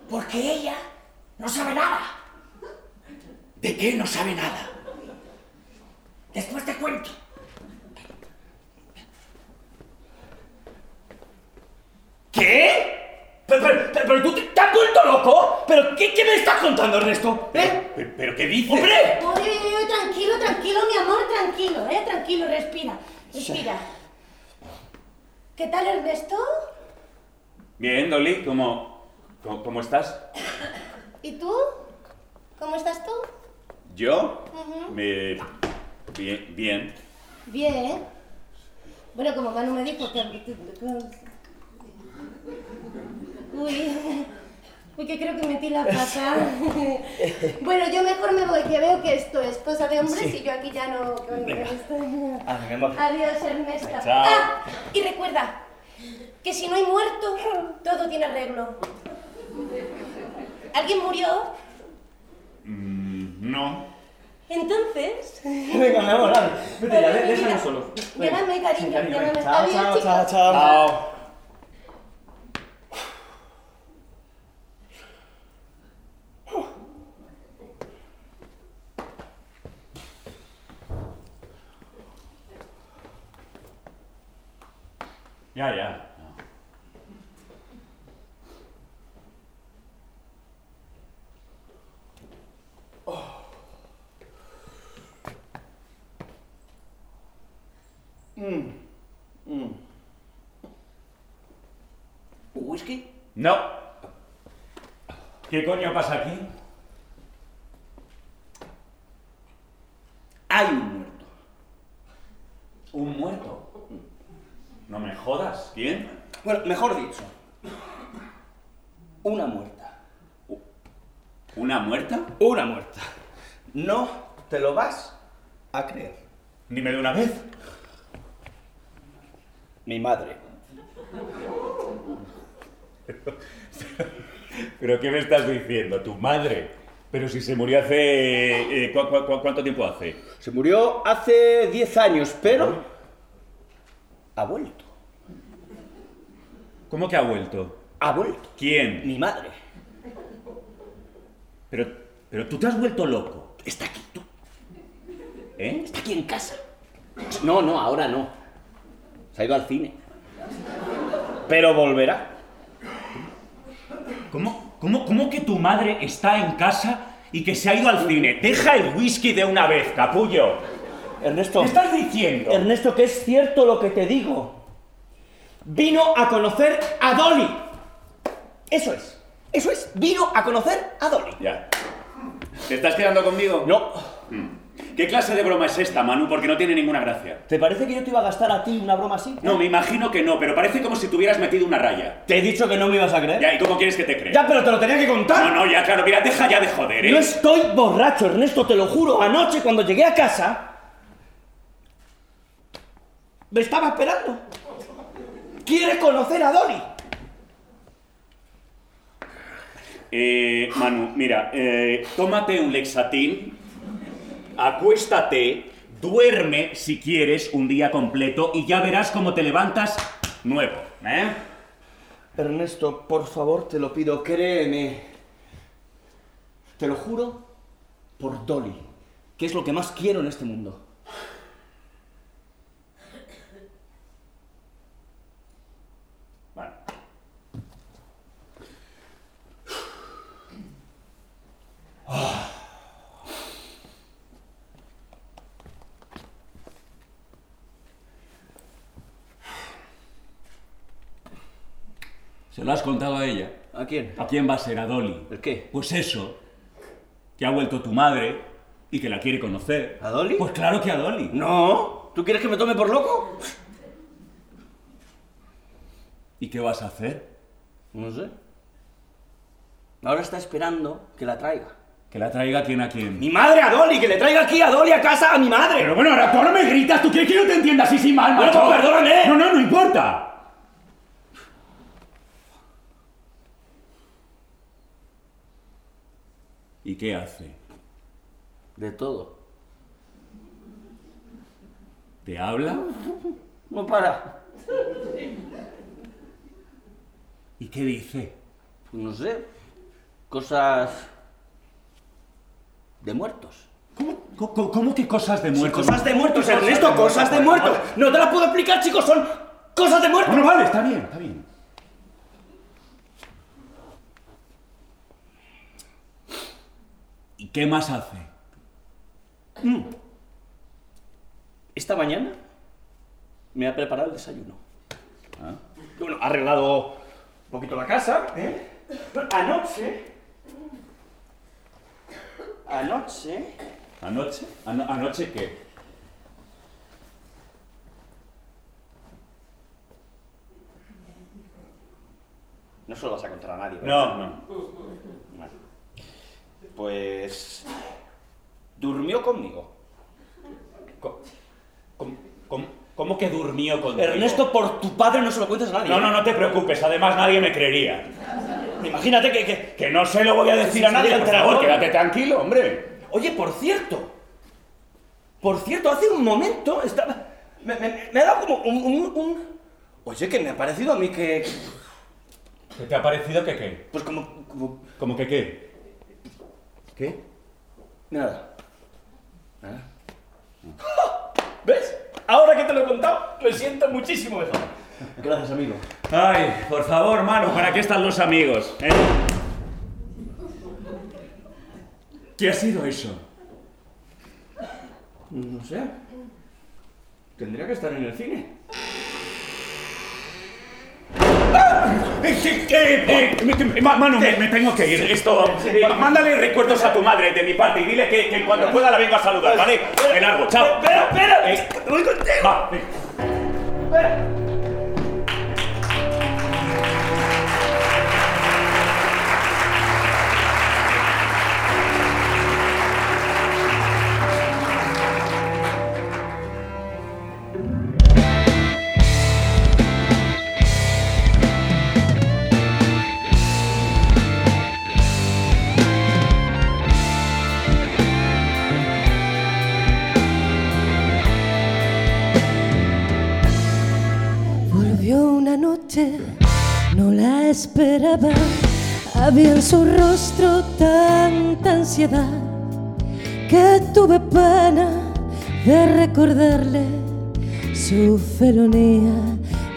Porque ella no sabe nada. ¿De qué no sabe nada? Después te cuento. ¿Qué? ¿Pero, pero, pero, pero tú te, te has vuelto loco? ¿Pero qué, qué me estás contando, Ernesto? ¿Eh? ¿Pero, pero qué dices? ¡Hombre! Oye, oye, oye, tranquilo, tranquilo, mi amor, tranquilo, ¿eh? Tranquilo, respira, respira. ¿Qué tal, Ernesto? Bien, Dolly, ¿cómo, cómo, cómo estás? ¿Y tú? ¿Cómo estás tú? ¿Yo? Me... Bien, bien. Bien. Bueno, como Manu me dijo que... Uy, uy, que creo que metí la pata. <laughs> bueno, yo mejor me voy, que veo que esto es cosa de hombres y yo aquí ya no... Ah. Adiós, Ernesto. Chao. Ah, y recuerda que si no hay muerto, todo tiene arreglo. ¿Alguien murió? Mm, no. Entonces... <laughs> Venga, mi amor, dale. Vete ya, déjame solo. Llévame, cariño, Sí, cariño, llévame. venga. Chao, Adiós, chao, chao, chao. Chao. Ya, ya. ¿Whisky? No. ¿Qué coño pasa aquí? Hay un muerto. ¿Un muerto? No me jodas. ¿Quién? Bueno, mejor dicho, una muerta. ¿Una muerta? Una muerta. No te lo vas a creer. Dime de una vez. Mi madre. <laughs> ¿Pero qué me estás diciendo? ¿Tu madre? Pero si se murió hace... eh, ¿cu- cu- cu- cuánto tiempo hace? Se murió hace 10 años, pero ha vuelto. ¿Cómo que ha vuelto? Ha vuelto. ¿Quién? Mi madre. Pero, pero tú te has vuelto loco. Está aquí, tú. ¿Eh? Está aquí en casa. No, no, ahora no. Se ha ido al cine. Pero volverá. ¿Cómo, cómo, ¿Cómo que tu madre está en casa y que se ha ido al cine? Deja el whisky de una vez, capullo. Ernesto. ¿Qué estás diciendo? Ernesto, que es cierto lo que te digo. Vino a conocer a Dolly. Eso es. Eso es. Vino a conocer a Dolly. Ya. ¿Te estás quedando conmigo? No. ¿Qué clase de broma es esta, Manu? Porque no tiene ninguna gracia. ¿Te parece que yo te iba a gastar a ti una broma así? No, me imagino que no, pero parece como si tuvieras metido una raya. Te he dicho que no me ibas a creer. Ya, ¿y cómo quieres que te crea? Ya, pero te lo tenía que contar. No, no, ya, claro, mira, deja ya de joder, ¿eh? No estoy borracho, Ernesto, te lo juro. Anoche, cuando llegué a casa, me estaba esperando. Quiere conocer a Dolly. Eh, Manu, mira, eh, tómate un lexatín, acuéstate, duerme si quieres un día completo y ya verás cómo te levantas nuevo, ¿eh? Ernesto, por favor, te lo pido, créeme. Te lo juro por Dolly, que es lo que más quiero en este mundo. Vale. ¿Se lo has contado a ella? ¿A quién? ¿A quién va a ser? ¿A Dolly? ¿El qué? Pues eso, que ha vuelto tu madre y que la quiere conocer. ¿A Dolly? Pues claro que a Dolly. No. ¿Tú quieres que me tome por loco? ¿Y qué vas a hacer? No sé. Ahora está esperando que la traiga. ¿Que la traiga quién a quién? Mi madre a Dolly, que le traiga aquí a Dolly a casa a mi madre. Pero bueno, ahora tú ahora me gritas, ¿tú quieres que yo te entienda así sin mal, Bueno, macho? pues perdóname. No, no, no importa. ¿Y qué hace? De todo. ¿Te habla? <laughs> No para. ¿Y qué dice? Pues no sé. Cosas de muertos. ¿Cómo, cómo, cómo que cosas de Sí, muertos? cosas de muertos, Ernesto, cosas de muertos. No te las puedo explicar, chicos, son cosas de muertos. Bueno, vale, está bien, está bien. Qué más hace? Esta mañana me ha preparado el desayuno. Bueno, ha arreglado un poquito la casa, ¿eh? Anoche. Anoche. ¿Anoche? Ano- ¿Anoche qué? No se lo vas a contar a nadie, No, no. Pues. Durmió conmigo. Co- ¿Cómo, cómo- cómo que durmió contigo? Ernesto, por tu padre no se lo cuentes a nadie. No, no, no te preocupes, además nadie me creería. Imagínate que. que- Que no se lo voy a decir a nadie, por favor, quédate tranquilo, hombre. Oye, por cierto. Por cierto, hace un momento estaba. Me, me- me ha dado como un, un- un- Oye, que me ha parecido a mí que. ¿Qué te ha parecido que qué? Pues como. como- ¿Cómo que qué? ¿Qué? Nada. Nada. ¿Ves? Ahora que te lo he contado, me siento muchísimo mejor. Gracias, amigo. Ay, por favor, Manu, ¿para qué están los amigos? eh? ¿Qué ha sido eso? No sé. Tendría que estar en el cine. Eh, ¿Qué, qué, eh, me- tengo que ir. Esto. eh, mándale recuerdos a tu madre de mi parte y dile que, que en cuanto pueda la vengo a saludar, ¿vale? Me largo, chao. Espera, espera. Eh, Voy contigo. va, eh. Espera. Esperaba. Había en su rostro tanta ansiedad que tuve pena de recordarle su felonía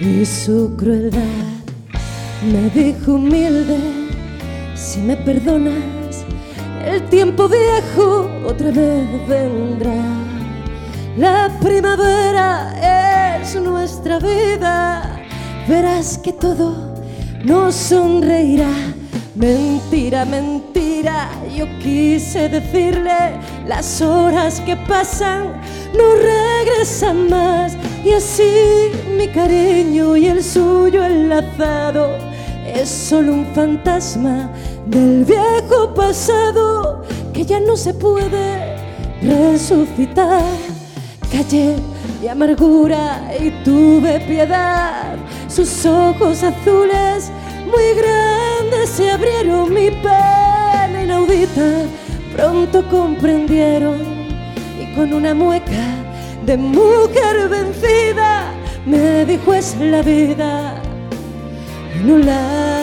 y su crueldad. Me dijo humilde, si me perdonas, el tiempo viejo otra vez vendrá. La primavera es nuestra vida, verás que todo nos sonreirá. Mentira, mentira. Yo quise decirle las horas que pasan no regresan más. Y así mi cariño y el suyo enlazado es solo un fantasma del viejo pasado que ya no se puede resucitar. Callé y amargura y tuve piedad. Sus ojos azules muy grandes se abrieron mi pena inaudita. Pronto comprendieron y con una mueca de mujer vencida me dijo es la vida y no la